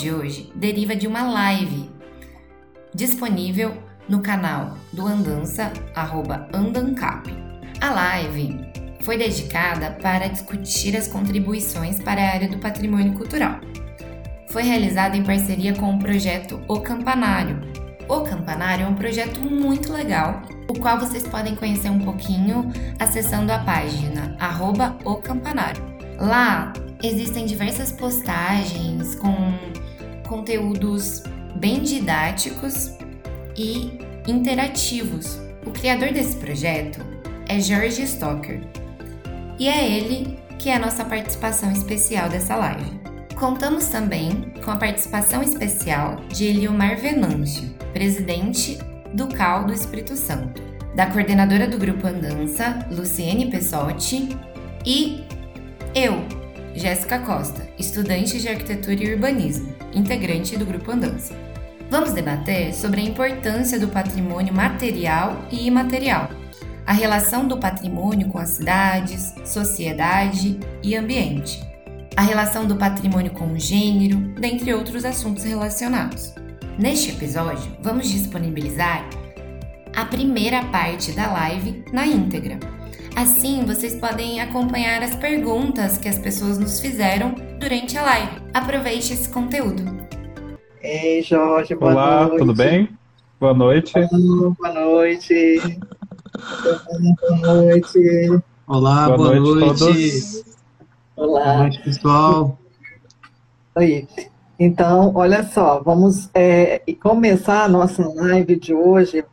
de hoje deriva de uma live disponível no canal do Andança, arroba Andancap. A live foi dedicada para discutir as contribuições para a área do patrimônio cultural. Foi realizada em parceria com o projeto O Campanário. O Campanário é um projeto muito legal, o qual vocês podem conhecer um pouquinho acessando a página arroba O Campanário. Lá existem diversas postagens com conteúdos bem didáticos e interativos. O criador desse projeto é George Stocker e é ele que é a nossa participação especial dessa live. Contamos também com a participação especial de Eliomar Venâncio, presidente do CAL do Espírito Santo, da coordenadora do Grupo Andança, Luciene Pessotti, e eu, Jéssica Costa, estudante de Arquitetura e Urbanismo, integrante do Grupo Andança. Vamos debater sobre a importância do patrimônio material e imaterial, a relação do patrimônio com as cidades, sociedade e ambiente, a relação do patrimônio com o gênero, dentre outros assuntos relacionados. Neste episódio, vamos disponibilizar a primeira parte da live na íntegra Assim, vocês podem acompanhar as perguntas que as pessoas nos fizeram durante a live. Aproveite esse conteúdo. Ei, Jorge, boa Olá, noite. tudo bem? Boa noite. Olá, boa noite. boa noite. Olá, boa, boa, noite, noite. todos. Olá. Boa noite, pessoal. Aí. Então, olha só, vamos é, começar a nossa live de hoje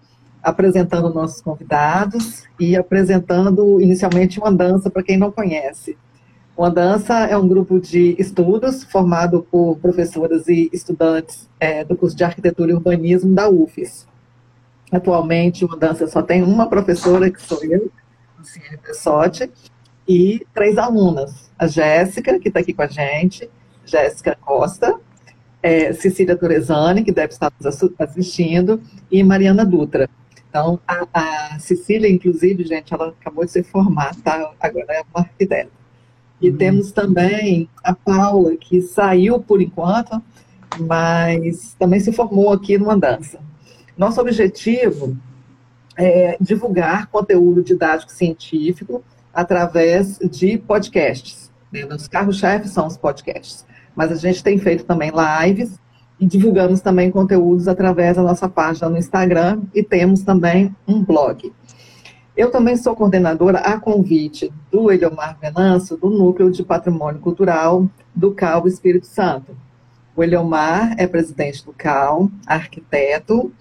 apresentando nossos convidados e apresentando inicialmente uma dança para quem não conhece. Uma dança é um grupo de estudos formado por professoras e estudantes é, do curso de Arquitetura e Urbanismo da UFES. Atualmente, uma dança só tem uma professora, que sou eu, Luciene Pessotti, e três alunas. A Jéssica, que está aqui com a gente, Jéssica Costa, é, Cecília Torezani, que deve estar nos assistindo, e Mariana Dutra. Então, a, a, Cecília, inclusive, gente, ela acabou de se formar, tá? Agora é uma arquiteta. E uhum. temos também a Paula, que saiu por enquanto, mas também se formou aqui no Andança. Nosso objetivo é divulgar conteúdo didático científico através de podcasts. Né? Os carros-chefes são os podcasts. Mas a gente tem feito também lives e divulgamos também conteúdos através da nossa página no Instagram e temos também um blog. Eu também sou coordenadora a convite do Eliomar Venâncio, do Núcleo de Patrimônio Cultural do CAL Espírito Santo. O Eliomar é presidente do CAL, arquiteto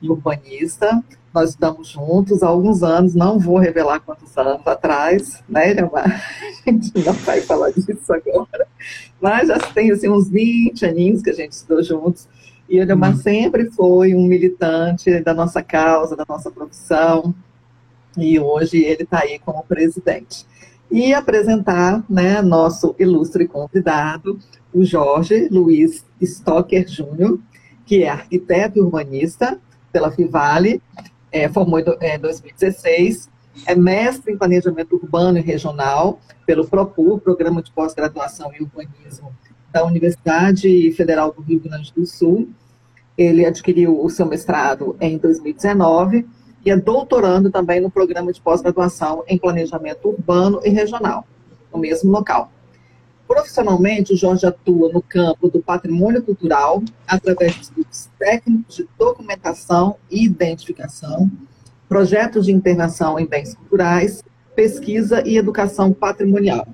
e urbanista. Nós estamos juntos há alguns anos, não vou revelar quantos anos atrás, né, Eliomar? A gente não vai falar disso agora. Mas já tem assim, uns 20 aninhos que a gente estudou juntos. E o Eliomar uhum. sempre foi um militante da nossa causa, da nossa profissão. E hoje ele está aí como presidente. E apresentar né, nosso ilustre convidado, o Jorge Luiz Stocker Júnior, que é arquiteto e urbanista pela Fivale, é, formou em é, 2016, é mestre em planejamento urbano e regional pelo PROPUR, Programa de Pós-Graduação em Urbanismo da Universidade Federal do Rio Grande do Sul. Ele adquiriu o seu mestrado em 2019 e é doutorando também no Programa de Pós-Graduação em Planejamento Urbano e Regional, no mesmo local. Profissionalmente, o Jorge atua no campo do patrimônio cultural através de estudos técnicos de documentação e identificação, projetos de intervenção em bens culturais, pesquisa e educação patrimonial.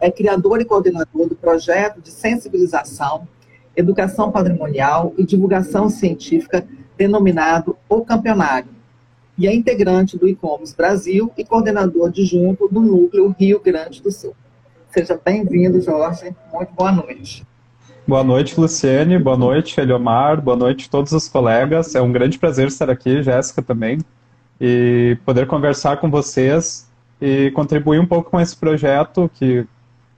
É criador e coordenador do projeto de sensibilização, educação patrimonial e divulgação científica denominado O Campeonário, e é integrante do e-commerce Brasil e coordenador adjunto do Núcleo Rio Grande do Sul. Seja bem-vindo, Jorge. Muito boa noite. Boa noite, Luciane. Boa noite, Eliomar. Boa noite todos os colegas. É um grande prazer estar aqui, Jéssica também, e poder conversar com vocês e contribuir um pouco com esse projeto que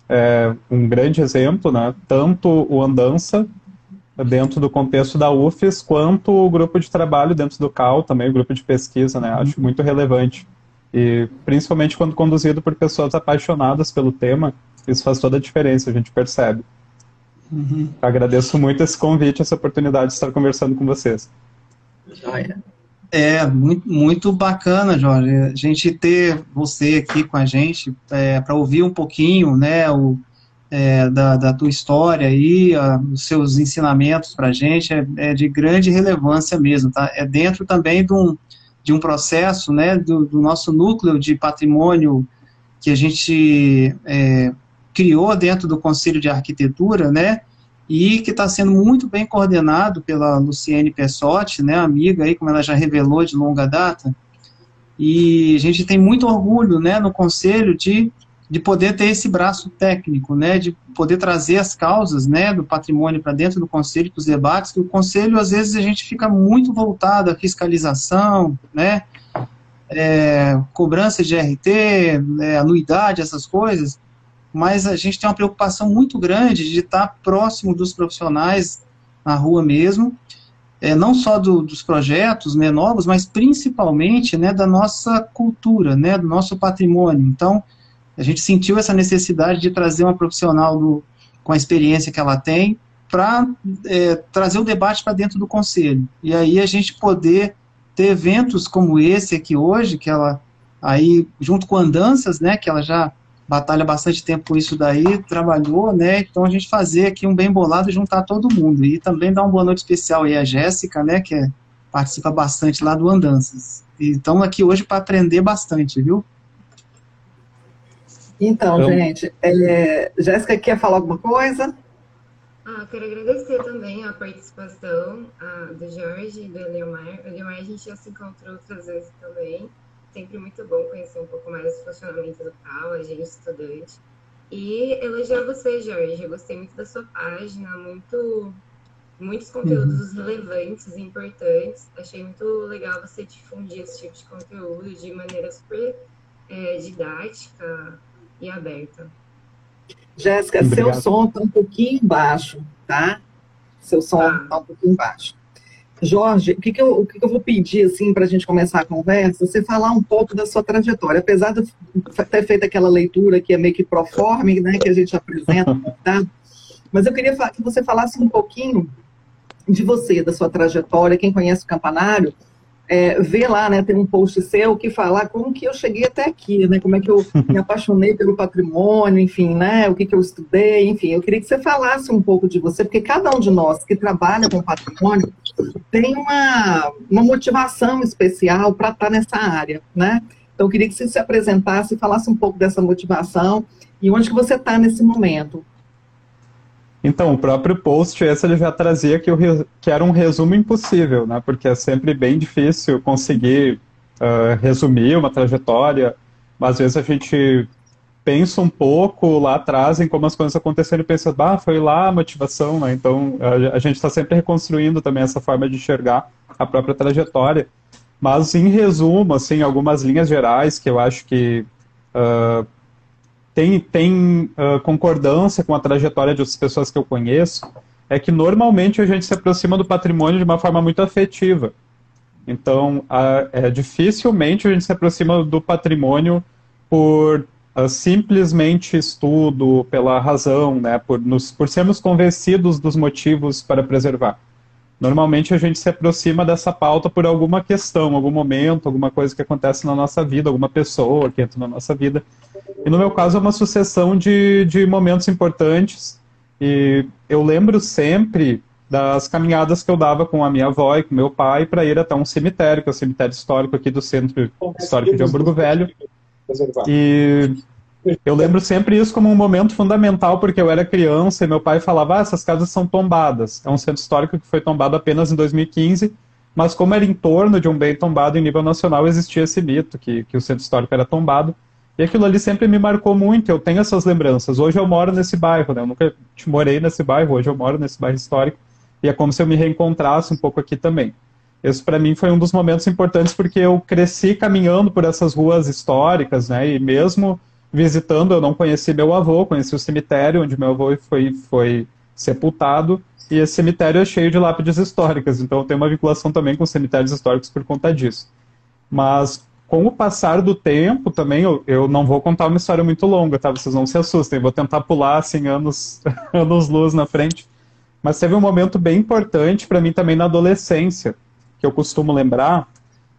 é um grande exemplo, né? Tanto o Andança dentro do contexto da UFES, quanto o grupo de trabalho dentro do CAL, também o grupo de pesquisa, né? Acho muito relevante. E principalmente quando conduzido por pessoas apaixonadas pelo tema, isso faz toda a diferença, a gente percebe. Uhum. Agradeço muito esse convite, essa oportunidade de estar conversando com vocês. É, muito, muito bacana, Jorge, a gente ter você aqui com a gente é, para ouvir um pouquinho, né, o, é, da, da, tua história a, os seus ensinamentos para a gente, é, é, de grande relevância mesmo, tá? É dentro também de um, de um processo, né, do, do nosso núcleo de patrimônio que a gente é, criou dentro do Conselho de Arquitetura, né, e que está sendo muito bem coordenado pela Luciene Pessotti, né, amiga aí, como ela já revelou de longa data, e a gente tem muito orgulho, né, no Conselho de, de poder ter esse braço técnico, né, de poder trazer as causas, né, do patrimônio para dentro do Conselho, para os debates, que o Conselho, às vezes, a gente fica muito voltado à fiscalização, né, é, cobrança de RT, é, anuidade, essas coisas, mas a gente tem uma preocupação muito grande de estar próximo dos profissionais na rua mesmo, é, não só do, dos projetos né, novos, mas principalmente né, da nossa cultura, né, do nosso patrimônio. Então, a gente sentiu essa necessidade de trazer uma profissional do, com a experiência que ela tem para é, trazer o debate para dentro do conselho. E aí a gente poder ter eventos como esse aqui hoje, que ela aí junto com andanças, né, que ela já batalha bastante tempo com isso daí, trabalhou, né? Então a gente fazer aqui um bem bolado e juntar todo mundo. E também dar uma boa noite especial aí à Jéssica, né? Que é, participa bastante lá do Andanças. E estamos aqui hoje para aprender bastante, viu? Então, então gente, é, Jéssica quer falar alguma coisa? Ah, quero agradecer também a participação a, do Jorge e do Eliomar. O Eliomar a gente já se encontrou outras vezes também sempre muito bom conhecer um pouco mais do funcionamento do CAL, a gente estudante. E elogiar você, Jorge. Eu gostei muito da sua página, muito, muitos conteúdos uhum. relevantes e importantes. Achei muito legal você difundir esse tipo de conteúdo de maneira super é, didática e aberta. Jéssica, seu som está um pouquinho baixo, tá? Seu som está tá um pouquinho baixo. Jorge, o que, que, eu, o que, que eu vou pedir assim, para a gente começar a conversa? Você falar um pouco da sua trajetória. Apesar de ter feito aquela leitura que é meio que proforme, né, que a gente apresenta, tá? mas eu queria que você falasse um pouquinho de você, da sua trajetória. Quem conhece o Campanário, é, ver lá, né, tem um post seu que fala como que eu cheguei até aqui, né, como é que eu me apaixonei pelo patrimônio, enfim, né, o que que eu estudei, enfim, eu queria que você falasse um pouco de você, porque cada um de nós que trabalha com patrimônio tem uma, uma motivação especial para estar tá nessa área, né, então eu queria que você se apresentasse e falasse um pouco dessa motivação e onde que você está nesse momento. Então, o próprio post, esse ele já trazia que, o, que era um resumo impossível, né? Porque é sempre bem difícil conseguir uh, resumir uma trajetória, mas às vezes a gente pensa um pouco lá atrás em como as coisas aconteceram e pensa, bah, foi lá a motivação, né? Então, a, a gente está sempre reconstruindo também essa forma de enxergar a própria trajetória. Mas, em resumo, assim, algumas linhas gerais que eu acho que uh, tem, tem uh, concordância com a trajetória de outras pessoas que eu conheço, é que normalmente a gente se aproxima do patrimônio de uma forma muito afetiva. Então, é, dificilmente a gente se aproxima do patrimônio por uh, simplesmente estudo, pela razão, né, por, nos, por sermos convencidos dos motivos para preservar. Normalmente a gente se aproxima dessa pauta por alguma questão, algum momento, alguma coisa que acontece na nossa vida, alguma pessoa que entra na nossa vida. E no meu caso é uma sucessão de, de momentos importantes. E eu lembro sempre das caminhadas que eu dava com a minha avó e com meu pai para ir até um cemitério, que é o cemitério histórico aqui do Centro Histórico de Hamburgo Velho. E eu lembro sempre isso como um momento fundamental, porque eu era criança e meu pai falava: ah, essas casas são tombadas. É um centro histórico que foi tombado apenas em 2015, mas como era em torno de um bem tombado em nível nacional, existia esse mito que, que o centro histórico era tombado. E aquilo ali sempre me marcou muito, eu tenho essas lembranças. Hoje eu moro nesse bairro, né? Eu nunca morei nesse bairro, hoje eu moro nesse bairro histórico. E é como se eu me reencontrasse um pouco aqui também. Esse para mim foi um dos momentos importantes porque eu cresci caminhando por essas ruas históricas, né? E mesmo visitando, eu não conheci meu avô, conheci o cemitério onde meu avô foi, foi sepultado, e esse cemitério é cheio de lápides históricas, então eu tenho uma vinculação também com cemitérios históricos por conta disso. Mas com o passar do tempo também, eu, eu não vou contar uma história muito longa, tá? Vocês não se assustem, vou tentar pular assim anos, anos luz na frente. Mas teve um momento bem importante para mim também na adolescência, que eu costumo lembrar,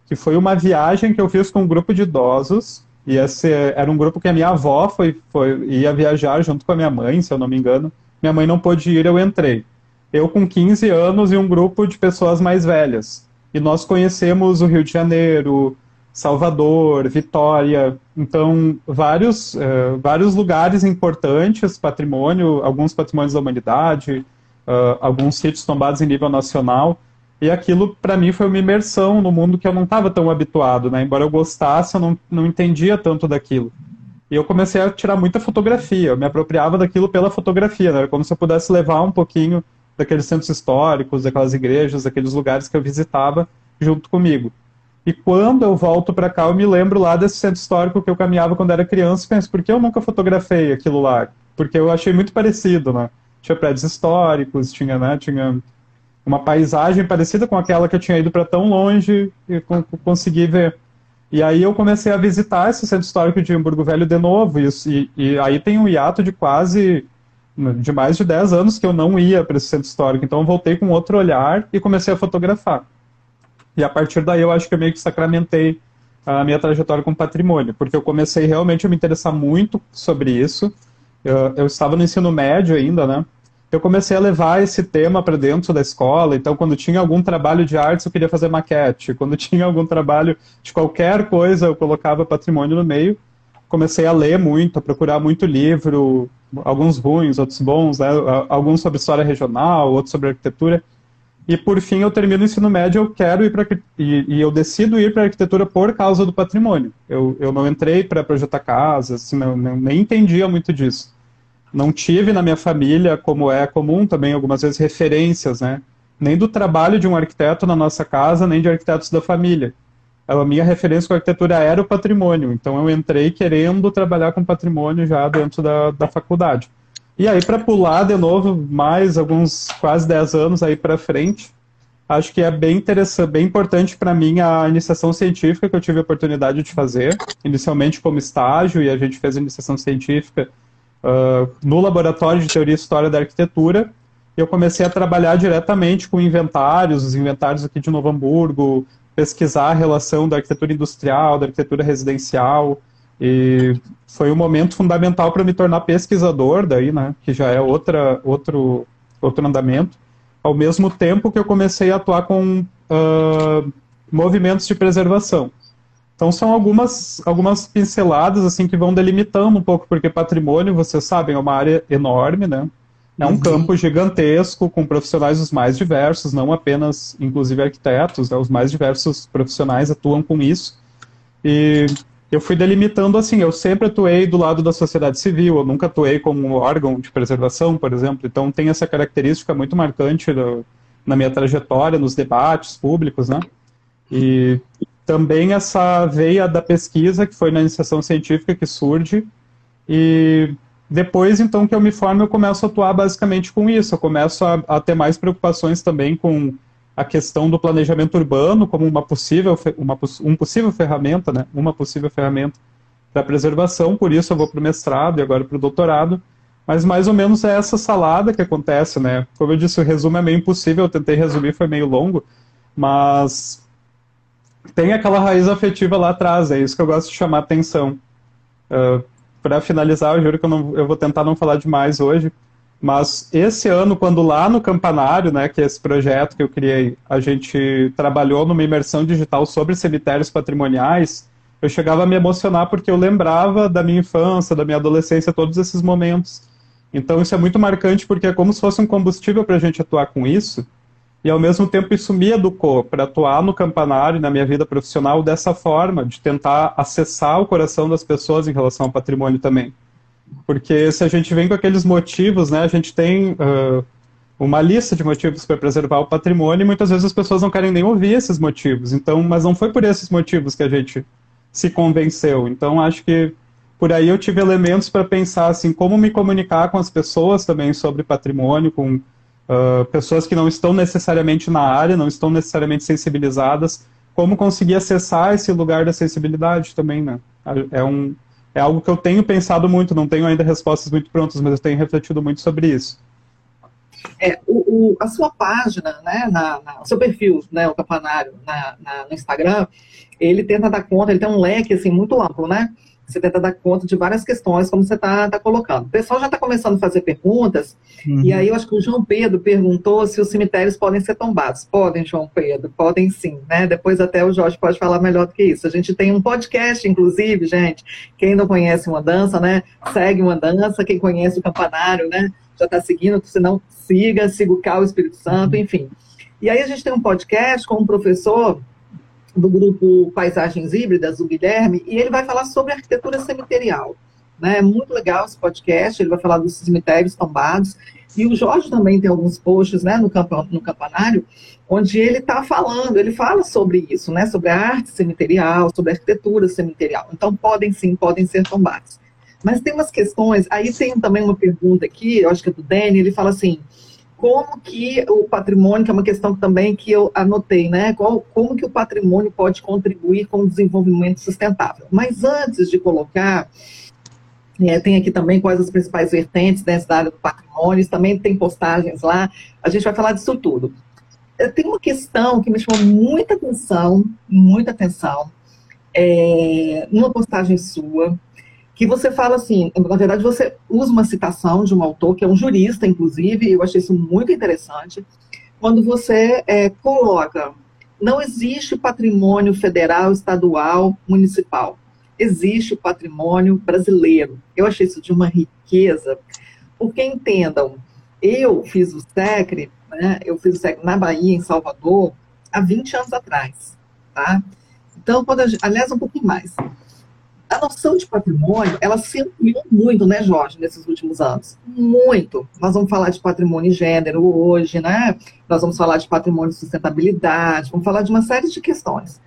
que foi uma viagem que eu fiz com um grupo de idosos, e esse era um grupo que a minha avó foi, foi, ia viajar junto com a minha mãe, se eu não me engano. Minha mãe não pôde ir, eu entrei. Eu com 15 anos e um grupo de pessoas mais velhas. E nós conhecemos o Rio de Janeiro, Salvador, Vitória, então vários, uh, vários lugares importantes, patrimônio, alguns patrimônios da humanidade, uh, alguns sítios tombados em nível nacional. E aquilo, para mim, foi uma imersão no mundo que eu não estava tão habituado, né? Embora eu gostasse, eu não, não entendia tanto daquilo. E eu comecei a tirar muita fotografia, eu me apropriava daquilo pela fotografia, né? Como se eu pudesse levar um pouquinho daqueles centros históricos, daquelas igrejas, daqueles lugares que eu visitava junto comigo. E quando eu volto para cá, eu me lembro lá desse centro histórico que eu caminhava quando era criança e penso, por que eu nunca fotografei aquilo lá? Porque eu achei muito parecido, né? Tinha prédios históricos, tinha, né, tinha uma paisagem parecida com aquela que eu tinha ido para tão longe e consegui ver. E aí eu comecei a visitar esse centro histórico de Hamburgo Velho de novo, e, e, e aí tem um hiato de quase, de mais de 10 anos que eu não ia para esse centro histórico, então eu voltei com outro olhar e comecei a fotografar. E a partir daí eu acho que eu meio que sacramentei a minha trajetória com patrimônio, porque eu comecei realmente a me interessar muito sobre isso. Eu, eu estava no ensino médio ainda, né? eu comecei a levar esse tema para dentro da escola. Então, quando tinha algum trabalho de artes, eu queria fazer maquete. Quando tinha algum trabalho de qualquer coisa, eu colocava patrimônio no meio. Comecei a ler muito, a procurar muito livro, alguns ruins, outros bons, né? alguns sobre história regional, outros sobre arquitetura. E por fim, eu termino o ensino médio, eu quero ir para e, e eu decido ir para arquitetura por causa do patrimônio. Eu, eu não entrei para projetar casas, assim, não, nem entendia muito disso não tive na minha família, como é comum também algumas vezes, referências, né? Nem do trabalho de um arquiteto na nossa casa, nem de arquitetos da família. A minha referência com a arquitetura era o patrimônio, então eu entrei querendo trabalhar com patrimônio já dentro da, da faculdade. E aí, para pular de novo, mais alguns quase 10 anos aí para frente, acho que é bem interessante, bem importante para mim a iniciação científica que eu tive a oportunidade de fazer, inicialmente como estágio, e a gente fez a iniciação científica uh, no Laboratório de Teoria e História da Arquitetura. Eu comecei a trabalhar diretamente com inventários, os inventários aqui de Novo Hamburgo, pesquisar a relação da arquitetura industrial, da arquitetura residencial, e foi um momento fundamental para me tornar pesquisador, daí, né, que já é outra, outro, outro andamento, ao mesmo tempo que eu comecei a atuar com uh, movimentos de preservação. Então são algumas, algumas pinceladas assim que vão delimitando um pouco, porque patrimônio, vocês sabem, é uma área enorme, né? É um uhum. campo gigantesco, com profissionais os mais diversos, não apenas, inclusive, arquitetos, né? os mais diversos profissionais atuam com isso. E eu fui delimitando assim, eu sempre atuei do lado da sociedade civil, eu nunca atuei como órgão de preservação, por exemplo, então tem essa característica muito marcante do, na minha trajetória, nos debates públicos, né? E também essa veia da pesquisa, que foi na iniciação científica que surge, e depois, então, que eu me formo, eu começo a atuar basicamente com isso, eu começo a, a ter mais preocupações também com a questão do planejamento urbano como uma possível, uma, um possível ferramenta, né, uma possível ferramenta para preservação, por isso eu vou para o mestrado e agora para o doutorado, mas mais ou menos é essa salada que acontece, né, como eu disse, o resumo é meio impossível, eu tentei resumir, foi meio longo, mas tem aquela raiz afetiva lá atrás, é isso que eu gosto de chamar atenção. Uh, para finalizar, eu juro que eu, não, eu vou tentar não falar demais hoje, mas esse ano, quando lá no Campanário, né, que é esse projeto que eu criei, a gente trabalhou numa imersão digital sobre cemitérios patrimoniais, eu chegava a me emocionar porque eu lembrava da minha infância, da minha adolescência, todos esses momentos. Então isso é muito marcante porque é como se fosse um combustível para a gente atuar com isso e ao mesmo tempo isso me educou para atuar no campanário na minha vida profissional dessa forma, de tentar acessar o coração das pessoas em relação ao patrimônio também. Porque se a gente vem com aqueles motivos, né, a gente tem uh, uma lista de motivos para preservar o patrimônio e muitas vezes as pessoas não querem nem ouvir esses motivos. Então, mas não foi por esses motivos que a gente se convenceu. Então, acho que por aí eu tive elementos para pensar assim como me comunicar com as pessoas também sobre patrimônio, com Uh, pessoas que não estão necessariamente na área, não estão necessariamente sensibilizadas, como conseguir acessar esse lugar da acessibilidade também, né? É, um, é algo que eu tenho pensado muito, não tenho ainda respostas muito prontas, mas eu tenho refletido muito sobre isso. É, o, o, a sua página, né, na, na, o seu perfil, né, o campanário na, na, no Instagram, ele tenta dar conta, ele tem um leque assim muito amplo, né? Você tenta dar conta de várias questões, como você está tá colocando. O pessoal já está começando a fazer perguntas, uhum. e aí eu acho que o João Pedro perguntou se os cemitérios podem ser tombados. Podem, João Pedro, podem sim, né? Depois até o Jorge pode falar melhor do que isso. A gente tem um podcast, inclusive, gente. Quem não conhece uma dança, né? Segue uma dança. Quem conhece o campanário, né? Já está seguindo, se não, siga, siga o Cal Espírito Santo, enfim. E aí a gente tem um podcast com um professor do grupo Paisagens Híbridas, o Guilherme, e ele vai falar sobre arquitetura cemiterial. Né? É muito legal esse podcast, ele vai falar dos cemitérios tombados. E o Jorge também tem alguns posts né, no, camp no campanário, onde ele está falando, ele fala sobre isso, né, sobre a arte cemiterial, sobre a arquitetura cemiterial. Então, podem sim, podem ser tombados. Mas tem umas questões, aí tem também uma pergunta aqui, eu acho que é do Danny, ele fala assim, como que o patrimônio, que é uma questão também que eu anotei, né? Qual, como que o patrimônio pode contribuir com o desenvolvimento sustentável. Mas antes de colocar, é, tem aqui também quais as principais vertentes dessa área do patrimônio, também tem postagens lá, a gente vai falar disso tudo. Tem uma questão que me chamou muita atenção, muita atenção, é, numa postagem sua, que você fala assim, na verdade você usa uma citação de um autor que é um jurista, inclusive, eu achei isso muito interessante, quando você é, coloca, não existe patrimônio federal, estadual, municipal, existe o patrimônio brasileiro. Eu achei isso de uma riqueza, porque entendam, eu fiz o SECRE, né, eu fiz o SECRE na Bahia, em Salvador, há 20 anos atrás, tá? Então, quando a, aliás, um pouquinho mais a noção de patrimônio, ela se ampliou muito, né, Jorge, nesses últimos anos? Muito. Nós vamos falar de patrimônio e gênero hoje, né? Nós vamos falar de patrimônio e sustentabilidade, vamos falar de uma série de questões.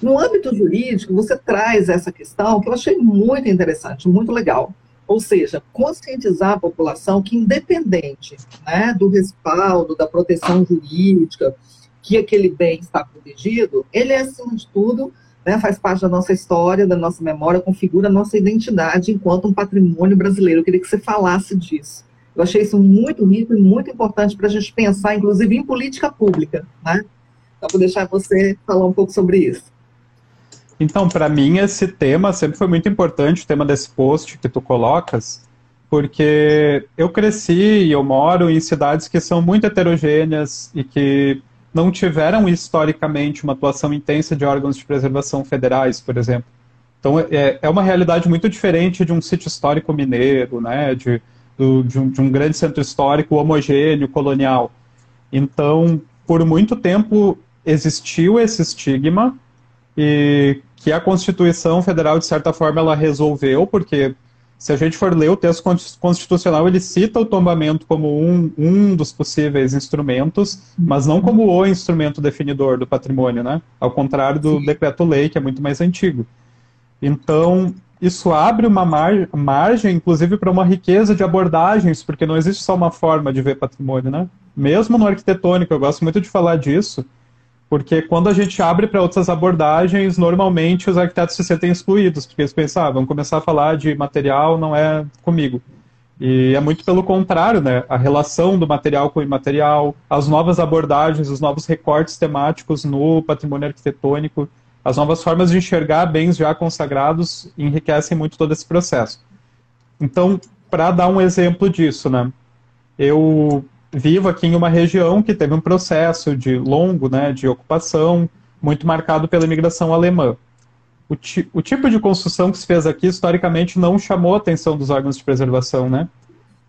No âmbito jurídico, você traz essa questão que eu achei muito interessante, muito legal. Ou seja, conscientizar a população que, independente né, do respaldo, da proteção jurídica, que aquele bem está protegido, ele é, acima de tudo, né, faz parte da nossa história, da nossa memória, configura a nossa identidade enquanto um patrimônio brasileiro. Eu queria que você falasse disso. Eu achei isso muito rico e muito importante para a gente pensar, inclusive, em política pública. Né? Então, vou deixar você falar um pouco sobre isso. Então, para mim, esse tema sempre foi muito importante, o tema desse post que tu colocas, porque eu cresci e eu moro em cidades que são muito heterogêneas e que não tiveram historicamente uma atuação intensa de órgãos de preservação federais, por exemplo. Então é, é uma realidade muito diferente de um sítio histórico mineiro, né, de, do, de, um, de um grande centro histórico homogêneo, colonial. Então, por muito tempo existiu esse estigma e que a Constituição Federal, de certa forma, ela resolveu, porque se a gente for ler o texto constitucional, ele cita o tombamento como um, um dos possíveis instrumentos, mas não como o instrumento definidor do patrimônio, né? Ao contrário do decreto-lei, que é muito mais antigo. Então, isso abre uma mar margem, inclusive, para uma riqueza de abordagens, porque não existe só uma forma de ver patrimônio, né? Mesmo no arquitetônico, eu gosto muito de falar disso, porque quando a gente abre para outras abordagens, normalmente os arquitetos se sentem excluídos, porque eles pensam, ah, vamos começar a falar de material, não é comigo. E é muito pelo contrário, né? A relação do material com o imaterial, as novas abordagens, os novos recortes temáticos no patrimônio arquitetônico, as novas formas de enxergar bens já consagrados enriquecem muito todo esse processo. Então, para dar um exemplo disso, né? Eu vivo aqui em uma região que teve um processo de longo, né, de ocupação, muito marcado pela imigração alemã. O, ti o tipo de construção que se fez aqui, historicamente, não chamou a atenção dos órgãos de preservação, né?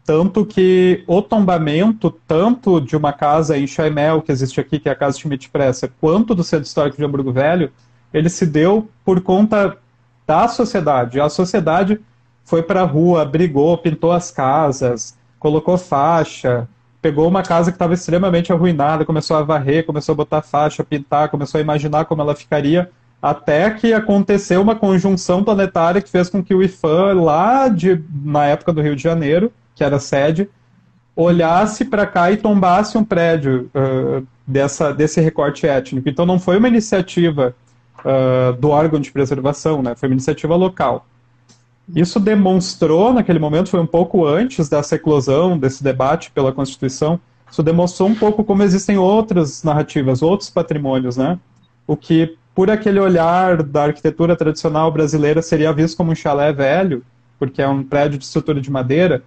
Tanto que o tombamento, tanto de uma casa em Chaimel, que existe aqui, que é a Casa Schmidt Pressa, quanto do Centro Histórico de Hamburgo Velho, ele se deu por conta da sociedade. A sociedade foi para a rua, brigou, pintou as casas, colocou faixa, pegou uma casa que estava extremamente arruinada, começou a varrer, começou a botar faixa, pintar, começou a imaginar como ela ficaria, até que aconteceu uma conjunção planetária que fez com que o IFAM, lá de, na época do Rio de Janeiro, que era sede, olhasse para cá e tombasse um prédio. Uh, dessa, desse recorte étnico. Então não foi uma iniciativa uh, do órgão de preservação, né? foi uma iniciativa local. Isso demonstrou, naquele momento, foi um pouco antes dessa eclosão, desse debate pela Constituição, isso demonstrou um pouco como existem outras narrativas, outros patrimônios, né? O que, por aquele olhar da arquitetura tradicional brasileira, seria visto como um chalé velho, porque é um prédio de estrutura de madeira,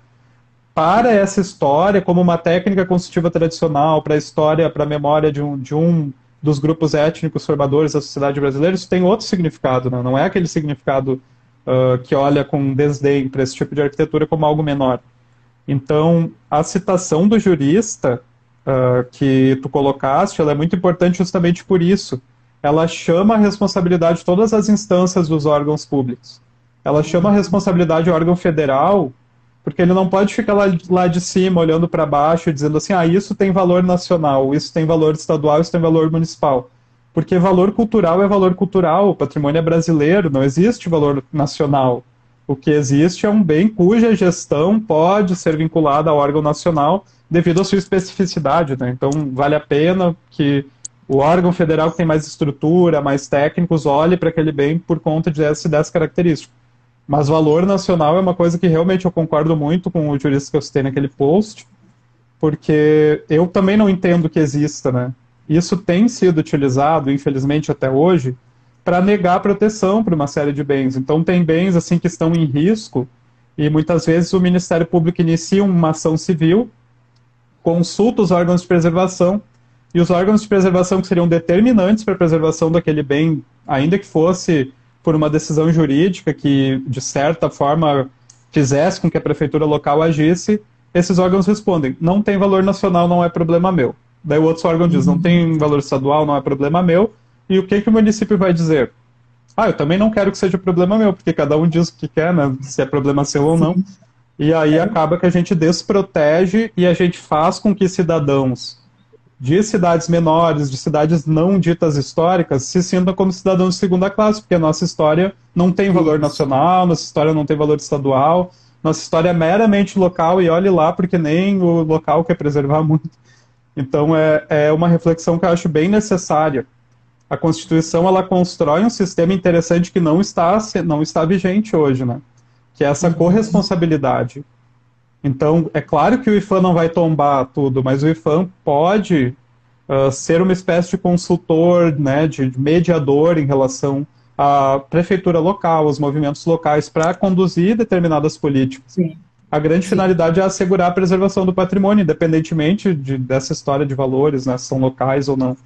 para essa história, como uma técnica construtiva tradicional, para a história, para a memória de um, de um dos grupos étnicos formadores da sociedade brasileira, isso tem outro significado, né? não é aquele significado uh, que olha com desdém para esse tipo de arquitetura como algo menor. Então, a citação do jurista uh, que tu colocaste, ela é muito importante justamente por isso. Ela chama a responsabilidade de todas as instâncias dos órgãos públicos. Ela chama a responsabilidade do órgão federal, porque ele não pode ficar lá, lá de cima, olhando para baixo, dizendo assim, ah, isso tem valor nacional, isso tem valor estadual, isso tem valor municipal. Porque valor cultural é valor cultural, o patrimônio é brasileiro, não existe valor nacional. O que existe é um bem cuja gestão pode ser vinculada ao órgão nacional devido à sua especificidade. Né? Então, vale a pena que o órgão federal que tem mais estrutura, mais técnicos, olhe para aquele bem por conta dessa, dessa característica. Mas valor nacional é uma coisa que realmente eu concordo muito com o jurista que eu citei naquele post, porque eu também não entendo que exista, né? Isso tem sido utilizado, infelizmente até hoje, para negar proteção para uma série de bens. Então tem bens assim que estão em risco e muitas vezes o Ministério Público inicia uma ação civil, consulta os órgãos de preservação e os órgãos de preservação que seriam determinantes para a preservação daquele bem, ainda que fosse por uma decisão jurídica que de certa forma fizesse com que a prefeitura local agisse, esses órgãos respondem: não tem valor nacional, não é problema meu. Daí o outro órgão diz, não uhum. tem valor estadual, não é problema meu. E o que, que o município vai dizer? Ah, eu também não quero que seja problema meu, porque cada um diz o que quer, né? Se é problema seu ou não. E aí é. acaba que a gente desprotege e a gente faz com que cidadãos de cidades menores, de cidades não ditas históricas, se sintam como cidadãos de segunda classe, porque a nossa história não tem valor nacional, nossa história não tem valor estadual, nossa história é meramente local e olhe lá, porque nem o local quer preservar muito. Então é, é uma reflexão que eu acho bem necessária. A Constituição ela constrói um sistema interessante que não está não está vigente hoje, né? Que é essa uhum. corresponsabilidade. Então é claro que o IFAM não vai tombar tudo, mas o IFAM pode uh, ser uma espécie de consultor, né, de mediador em relação à prefeitura local, aos movimentos locais para conduzir determinadas políticas. Sim. A grande Sim. finalidade é assegurar a preservação do patrimônio, independentemente de, dessa história de valores, né, se são locais ou não.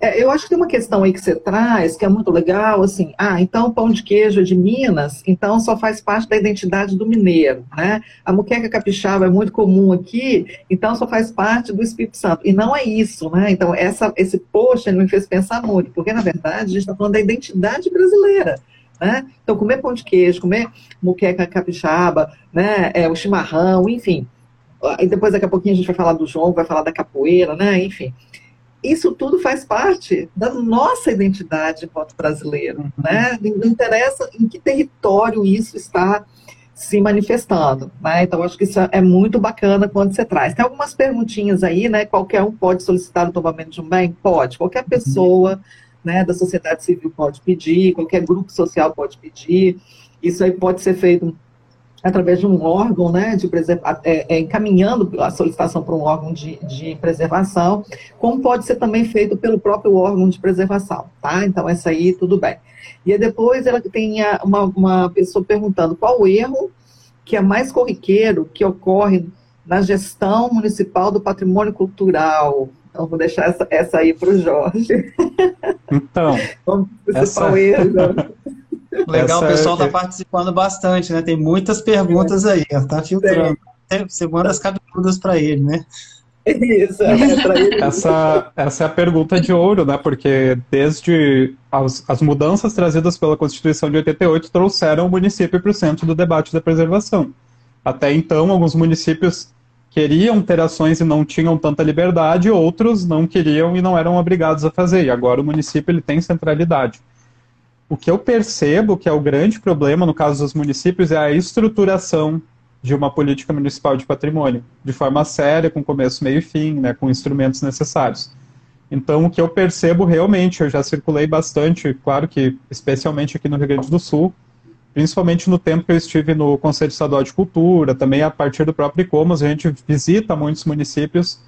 É, eu acho que tem uma questão aí que você traz que é muito legal, assim, ah, então o pão de queijo é de Minas, então só faz parte da identidade do mineiro, né? A muqueca capixaba é muito comum aqui, então só faz parte do Espírito Santo. E não é isso, né? Então essa, esse post me fez pensar muito, porque na verdade a gente está falando da identidade brasileira. Né? Então, comer pão de queijo, comer muqueca capixaba, né? É, o chimarrão, enfim. E depois, daqui a pouquinho, a gente vai falar do João, vai falar da capoeira, né? Enfim. Isso tudo faz parte da nossa identidade enquanto brasileiro, uhum. né? Não interessa em que território isso está se manifestando, né? Então, acho que isso é muito bacana quando você traz. Tem algumas perguntinhas aí, né? Qualquer um pode solicitar o tomamento de um bem? Pode. Qualquer uhum. Né, da sociedade civil pode pedir, qualquer grupo social pode pedir. Isso aí pode ser feito através de um órgão, né, de preserva é, é, encaminhando a solicitação para um órgão de, de, preservação, como pode ser também feito pelo próprio órgão de preservação, tá? Então, essa aí, tudo bem. E depois ela tem uma, uma pessoa perguntando qual o erro que é mais corriqueiro que ocorre na gestão municipal do patrimônio cultural, então, vou deixar essa, essa aí para o Jorge. Então. Vamos essa... erro. Legal, essa... o pessoal está é... participando bastante, né? Tem muitas perguntas aí, está filtrando. Sim. Você manda as cabeludas para ele, né? Isso, é ele. essa, essa é a pergunta de ouro, né? Porque desde as, as mudanças trazidas pela Constituição de 88 trouxeram o município para o centro do debate da preservação. Até então, alguns municípios queriam ter ações e não tinham tanta liberdade, outros não queriam e não eram obrigados a fazer. E agora o município ele tem centralidade. O que eu percebo que é o grande problema no caso dos municípios é a estruturação de uma política municipal de patrimônio, de forma séria, com começo, meio e fim, né, com instrumentos necessários. Então, o que eu percebo realmente, eu já circulei bastante, claro que especialmente aqui no Rio Grande do Sul, principalmente no tempo que eu estive no Conselho Estadual de Cultura, também a partir do próprio ICOMOS, a gente visita muitos municípios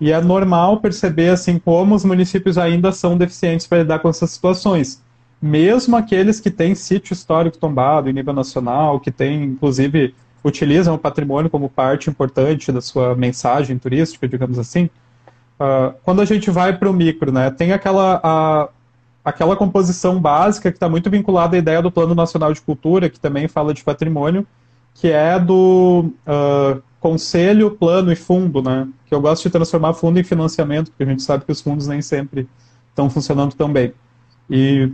e é normal perceber assim como os municípios ainda são deficientes para lidar com essas situações. Mesmo aqueles que têm sítio histórico tombado em nível nacional, que têm, inclusive, utilizam o patrimônio como parte importante da sua mensagem turística, digamos assim. Uh, quando a gente vai para o micro, né, tem aquela, a, aquela composição básica que está muito vinculada à ideia do Plano Nacional de Cultura, que também fala de patrimônio, que é do uh, conselho, plano e fundo, né? Que eu gosto de transformar fundo em financiamento, porque a gente sabe que os fundos nem sempre estão funcionando tão bem. E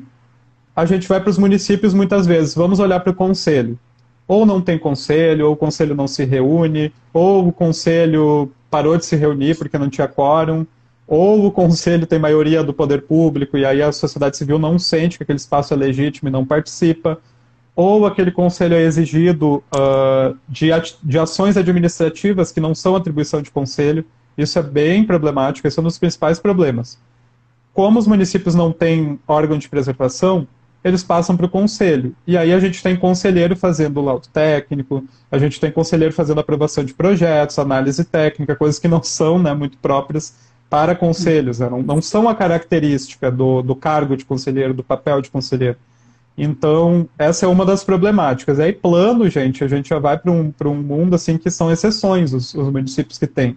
a gente vai para os municípios muitas vezes, vamos olhar para o conselho ou não tem conselho, ou o conselho não se reúne, ou o conselho parou de se reunir porque não tinha quórum, ou o conselho tem maioria do poder público e aí a sociedade civil não sente que aquele espaço é legítimo e não participa, ou aquele conselho é exigido uh, de, de ações administrativas que não são atribuição de conselho. Isso é bem problemático, esse é um dos principais problemas. Como os municípios não têm órgão de preservação, eles passam para o conselho. E aí a gente tem conselheiro fazendo laudo técnico, a gente tem conselheiro fazendo aprovação de projetos, análise técnica, coisas que não são né, muito próprias para conselhos, né? não, não, são a característica do, do cargo de conselheiro, do papel de conselheiro. Então, essa é uma das problemáticas. Aí, plano, gente, a gente já vai para um, um mundo assim que são exceções, os, os municípios que têm.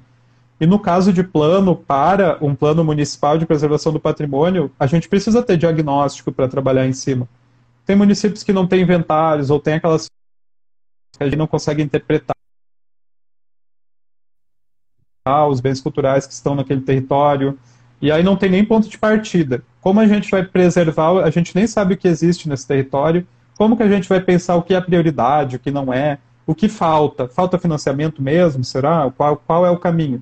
E no caso de plano para um plano municipal de preservação do patrimônio, a gente precisa ter diagnóstico para trabalhar em cima. Tem municípios que não têm inventários ou tem aquelas que a gente não consegue interpretar os bens culturais que estão naquele território. E aí não tem nem ponto de partida. Como a gente vai preservar, a gente nem sabe o que existe nesse território, como que a gente vai pensar o que é prioridade, o que não é, o que falta? Falta financiamento mesmo? Será? Qual, qual é o caminho?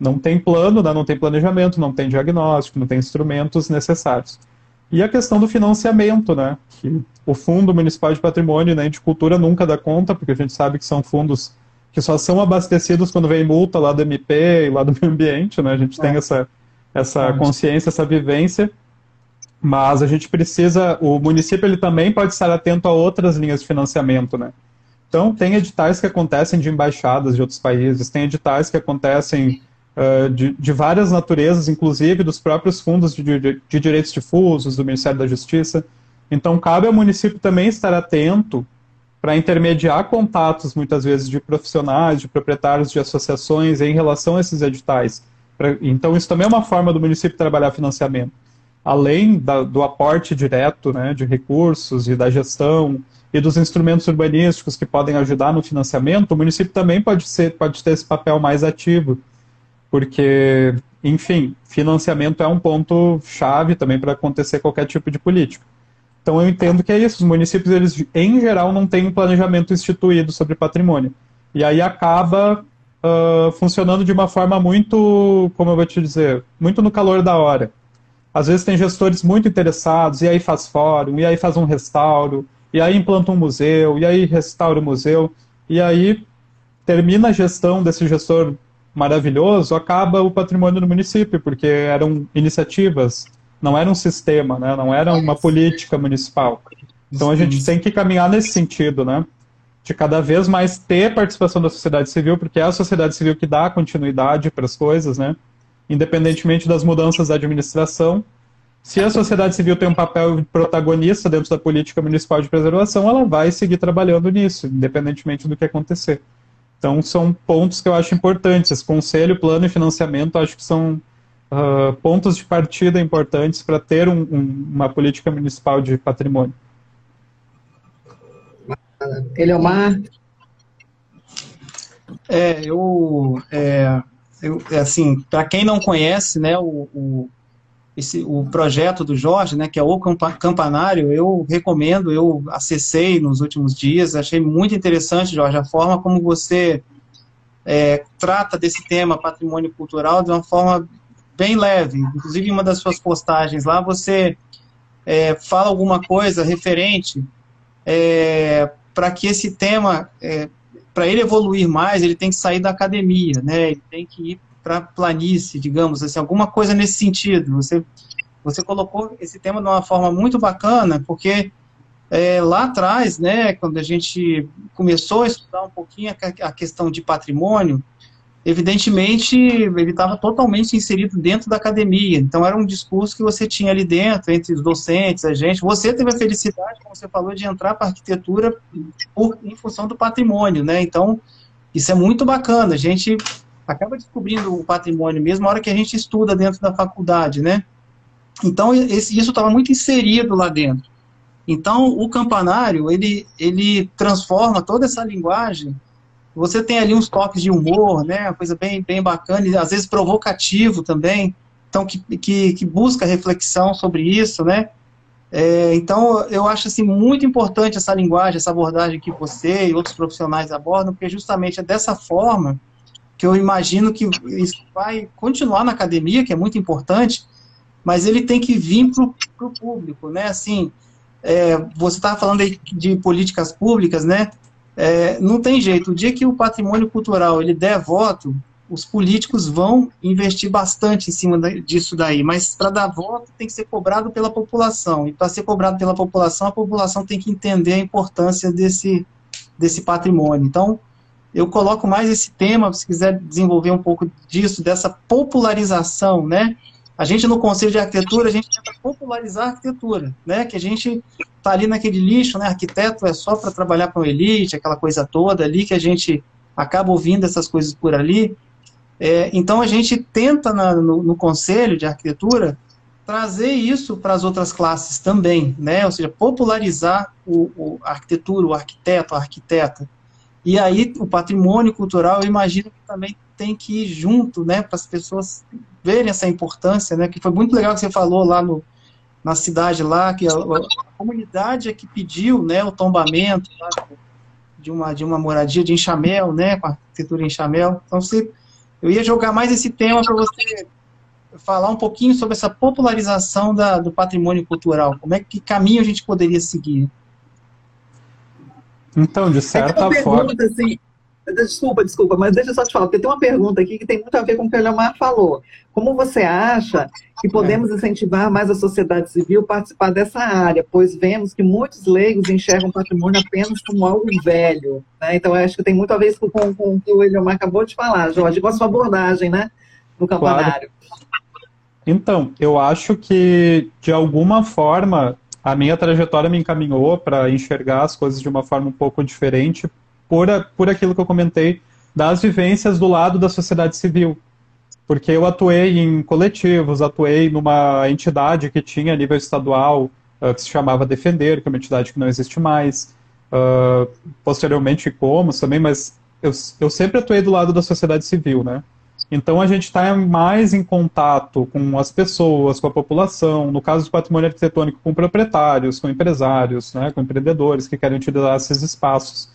não tem plano, né, não tem planejamento, não tem diagnóstico, não tem instrumentos necessários. E a questão do financiamento, né, que o Fundo Municipal de Patrimônio né, de Cultura nunca dá conta, porque a gente sabe que são fundos que só são abastecidos quando vem multa lá do MP e lá do meio ambiente, né, a gente é. tem essa, essa consciência, essa vivência, mas a gente precisa, o município ele também pode estar atento a outras linhas de financiamento, né, então, tem editais que acontecem de embaixadas de outros países, tem editais que acontecem uh, de, de, várias naturezas, inclusive dos próprios fundos de, de, de, direitos difusos, do Ministério da Justiça. Então, cabe ao município também estar atento para intermediar contatos, muitas vezes, de profissionais, de proprietários de associações em relação a esses editais. Pra, então, isso também é uma forma do município trabalhar financiamento. Além da, do aporte direto né, de recursos e da gestão e dos instrumentos urbanísticos que podem ajudar no financiamento, o município também pode, ser, pode ter esse papel mais ativo porque, enfim, financiamento é um ponto chave também para acontecer qualquer tipo de política. Então eu entendo que é isso, os municípios, eles em geral não têm um planejamento instituído sobre patrimônio. E aí acaba uh, funcionando de uma forma muito, como eu vou te dizer, muito no calor da hora. Às vezes tem gestores muito interessados, e aí faz fórum, e aí faz um restauro, e aí implanta um museu, e aí restaura o museu, e aí termina a gestão desse gestor maravilhoso, acaba o patrimônio do município, porque eram iniciativas, não era um sistema, né? não era uma política municipal. Então a gente tem que caminhar nesse sentido, né? De cada vez mais ter participação da sociedade civil, porque é a sociedade civil que dá continuidade para as coisas, né? Independentemente das mudanças da administração. Se a sociedade civil tem um papel protagonista dentro da política municipal de preservação, ela vai seguir trabalhando nisso, independentemente do que acontecer. Então, são pontos que eu acho importantes. Conselho, plano e financiamento, acho que são uh, pontos de partida importantes para ter um, um, uma política municipal de patrimônio. Eliomar? É, eu, é, eu assim, para quem não conhece, né, o, o esse, o projeto do Jorge, né, que é o Campanário, eu recomendo, eu acessei nos últimos dias, achei muito interessante, Jorge, a forma como você é, trata desse tema patrimônio cultural de uma forma bem leve. Inclusive, em uma das suas postagens lá, você é, fala alguma coisa referente é, para que esse tema, é, para ele evoluir mais, ele tem que sair da academia, né? Ele tem que ir para planície, digamos assim, alguma coisa nesse sentido. Você você colocou esse tema de uma forma muito bacana, porque é, lá atrás, né, quando a gente começou a estudar um pouquinho a, a questão de patrimônio, evidentemente ele estava totalmente inserido dentro da academia. Então era um discurso que você tinha ali dentro, entre os docentes, a gente. Você teve a felicidade, como você falou, de entrar para a arquitetura por, em função do patrimônio, né? Então isso é muito bacana. A gente acaba descobrindo o patrimônio mesmo na hora que a gente estuda dentro da faculdade, né? Então esse, isso estava muito inserido lá dentro. Então o campanário ele ele transforma toda essa linguagem você tem ali uns toques de humor, né? Uma coisa bem, bem bacana, e às vezes provocativo também. Então, que, que, que busca reflexão sobre isso, né? É, então, eu acho assim, muito importante essa linguagem, essa abordagem que você e outros profissionais abordam, porque justamente é dessa forma que eu imagino que isso vai continuar na academia, que é muito importante, mas ele tem que vir para o público, né? Assim, é, você estava falando de políticas públicas, né? É, não tem jeito. O dia que o patrimônio cultural ele der voto, os políticos vão investir bastante em cima disso daí. Mas para dar voto tem que ser cobrado pela população. E para ser cobrado pela população, a população tem que entender a importância desse, desse patrimônio. Então, eu coloco mais esse tema, se quiser desenvolver um pouco disso, dessa popularização, né? A gente no Conselho de Arquitetura, a gente tenta popularizar a arquitetura, né? Que a gente tá ali naquele lixo, né? Arquiteto é só para trabalhar com elite, aquela coisa toda ali que a gente acaba ouvindo essas coisas por ali. É, então a gente tenta na, no, no, Conselho de Arquitetura trazer isso para as outras classes também, né? Ou seja, popularizar o, o arquitetura, o arquiteto, a arquiteta. E aí o patrimônio cultural, eu imagino que também tem que ir junto, né, para as pessoas verem essa importância, né, que foi muito legal que você falou lá no, na cidade lá, que a, a comunidade é que pediu, né, o tombamento lá, de uma, de uma moradia de enxamel, né, com a arquitetura enxamel. Então, você, eu ia jogar mais esse tema para você falar um pouquinho sobre essa popularização da, do patrimônio cultural. Como é que caminho a gente poderia seguir? Então, de certa é forma. Pergunta, assim, Desculpa, desculpa, mas deixa eu só te falar, porque tem uma pergunta aqui que tem muito a ver com o que o Leomar falou. Como você acha que podemos incentivar mais a sociedade civil a participar dessa área? Pois vemos que muitos leigos enxergam o patrimônio apenas como algo velho. Né? Então, eu acho que tem muito a ver com, com, com o que o Eliomar acabou de falar, Jorge, com a sua abordagem né, no campanário. Claro. Então, eu acho que, de alguma forma, a minha trajetória me encaminhou para enxergar as coisas de uma forma um pouco diferente, por, a, por aquilo que eu comentei das vivências do lado da sociedade civil. Porque eu atuei em coletivos, atuei numa entidade que tinha a nível estadual, uh, que se chamava Defender, que é uma entidade que não existe mais. Uh, posteriormente, como também, mas eu, eu sempre atuei do lado da sociedade civil, né? Então a gente está mais em contato com as pessoas, com a população, no caso do patrimônio arquitetônico, com proprietários, com empresários, né, com empreendedores que querem utilizar esses espaços.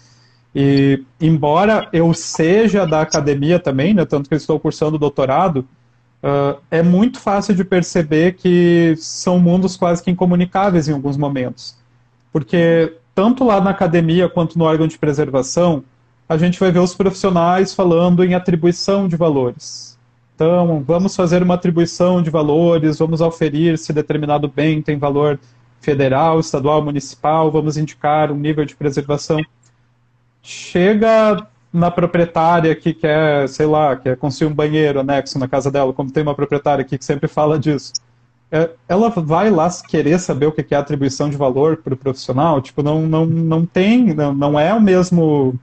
E, embora eu seja da academia também, né, tanto que eu estou cursando doutorado, uh, é muito fácil de perceber que são mundos quase que incomunicáveis em alguns momentos. Porque, tanto lá na academia quanto no órgão de preservação, a gente vai ver os profissionais falando em atribuição de valores. Então, vamos fazer uma atribuição de valores, vamos auferir se determinado bem tem valor federal, estadual, municipal, vamos indicar um nível de preservação chega na proprietária que quer, sei lá, quer construir um banheiro anexo na casa dela, como tem uma proprietária aqui que sempre fala disso, é, ela vai lá querer saber o que é atribuição de valor para o profissional? Tipo, não, não, não tem, não, não é o mesmo.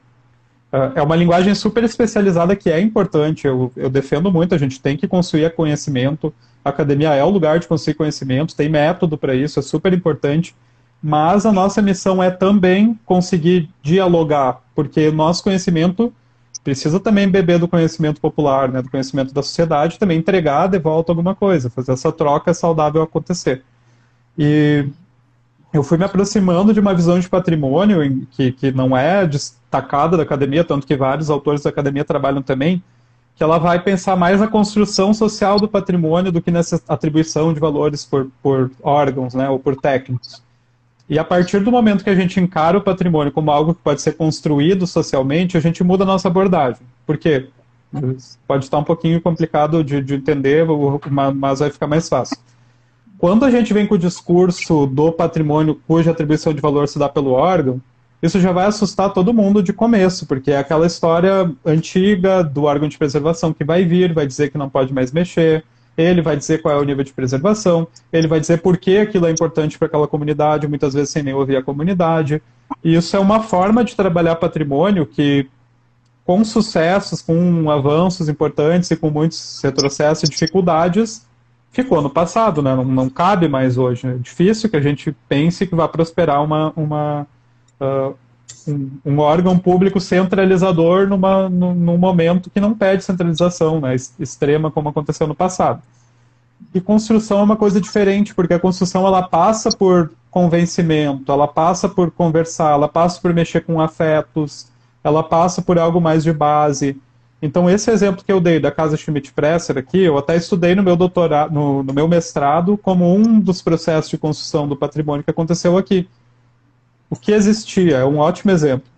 É, é uma linguagem super especializada que é importante. Eu, eu defendo muito, a gente tem que construir conhecimento. A academia é o lugar de construir conhecimento, tem método para isso, é super importante mas a nossa missão é também conseguir dialogar, porque o nosso conhecimento precisa também beber do conhecimento popular, né, do conhecimento da sociedade, também entregar de volta alguma coisa, fazer essa troca saudável acontecer. E eu fui me aproximando de uma visão de patrimônio que, que não é destacada da academia, tanto que vários autores da academia trabalham também, que ela vai pensar mais na construção social do patrimônio do que nessa atribuição de valores por, por órgãos né, ou por técnicos. E a partir do momento que a gente encara o patrimônio como algo que pode ser construído socialmente, a gente muda a nossa abordagem. Por quê? Pode estar um pouquinho complicado de, de entender, mas vai ficar mais fácil. Quando a gente vem com o discurso do patrimônio cuja atribuição de valor se dá pelo órgão, isso já vai assustar todo mundo de começo, porque é aquela história antiga do órgão de preservação que vai vir, vai dizer que não pode mais mexer, ele vai dizer qual é o nível de preservação, ele vai dizer por que aquilo é importante para aquela comunidade, muitas vezes sem nem ouvir a comunidade. E isso é uma forma de trabalhar patrimônio que, com sucessos, com avanços importantes e com muitos retrocessos e dificuldades, ficou no passado, né? não, não cabe mais hoje. É difícil que a gente pense que vai prosperar uma, uma uh, um, um, órgão público centralizador numa, num, num, momento que não pede centralização né, extrema, como aconteceu no passado. E construção é uma coisa diferente, porque a construção ela passa por convencimento, ela passa por conversar, ela passa por mexer com afetos, ela passa por algo mais de base. Então, esse exemplo que eu dei da Casa Schmidt-Presser aqui, eu até estudei no meu doutorado, no, no meu mestrado, como um dos processos de construção do patrimônio que aconteceu aqui o que existia, é um ótimo exemplo.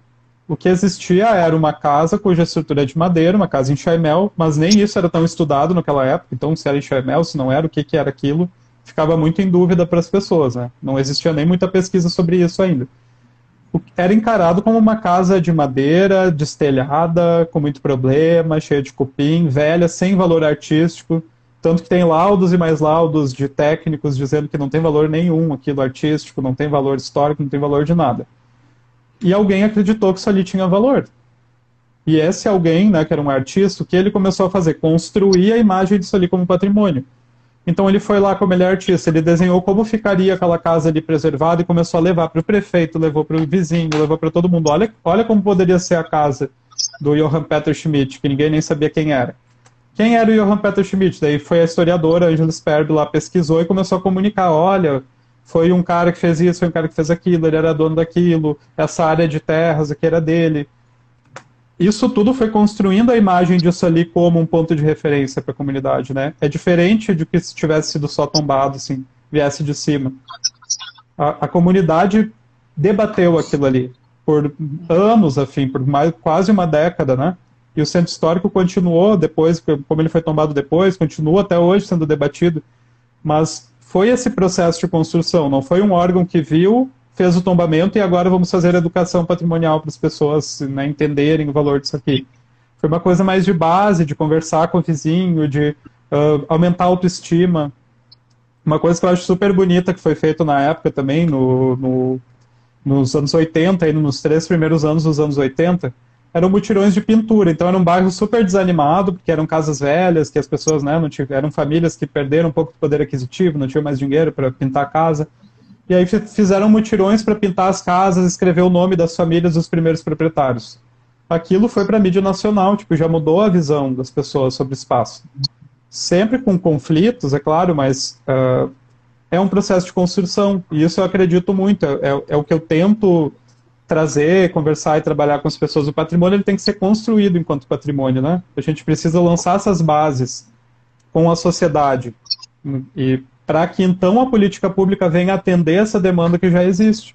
O que existia era uma casa cuja estrutura é de madeira, uma casa em Chaimel, mas nem isso era tão estudado naquela época. Então, se era em Chaimel, se não era, o que, que era aquilo, ficava muito em dúvida para as pessoas. Né? Não existia nem muita pesquisa sobre isso ainda. Era encarado como uma casa de madeira, destelhada, com muito problema, cheia de cupim, velha, sem valor artístico. Tanto que tem laudos e mais laudos de técnicos dizendo que não tem valor nenhum aquilo artístico, não tem valor histórico, não tem valor de nada. E alguém acreditou que isso ali tinha valor. E esse alguém, né, que era um artista, o que ele começou a fazer? Construir a imagem disso ali como patrimônio. Então ele foi lá como ele é artista, ele desenhou como ficaria aquela casa ali preservada e começou a levar para o prefeito, levou para o vizinho, levou para todo mundo. Olha, olha como poderia ser a casa do Johann Peter Schmidt, que ninguém nem sabia quem era. Quem era o Johann Peter Schmidt? Daí foi a historiadora Angela Sperb lá, pesquisou e começou a comunicar, olha, foi um cara que fez isso, foi um cara que fez aquilo, ele era dono daquilo, essa área de terras aqui era dele. Isso tudo foi construindo a imagem disso ali como um ponto de referência para a comunidade, né? É diferente de que se tivesse sido só tombado, assim, viesse de cima. A, a comunidade debateu aquilo ali por anos, afim, por mais, quase uma década, né? E o centro histórico continuou depois, como ele foi tombado depois, continua até hoje sendo debatido. Mas foi esse processo de construção, não foi um órgão que viu, fez o tombamento e agora vamos fazer educação patrimonial para as pessoas né, entenderem o valor disso aqui. Foi uma coisa mais de base, de conversar com o vizinho, de uh, aumentar a autoestima. Uma coisa que eu acho super bonita que foi feito na época também, no, no nos anos 80, aí nos três primeiros anos dos anos 80, eram mutirões de pintura. Então era um bairro super desanimado, porque eram casas velhas, que as pessoas né, não tinham, eram famílias que perderam um pouco de poder aquisitivo, não tinham mais dinheiro para pintar a casa. E aí fizeram mutirões para pintar as casas, escrever o nome das famílias dos primeiros proprietários. Aquilo foi para a mídia nacional, tipo, já mudou a visão das pessoas sobre espaço. Sempre com conflitos, é claro, mas uh, é um processo de construção. E isso eu acredito muito. É, é o que eu tento trazer, conversar e trabalhar com as pessoas. O patrimônio ele tem que ser construído enquanto patrimônio, né? A gente precisa lançar essas bases com a sociedade e para que então a política pública venha atender essa demanda que já existe.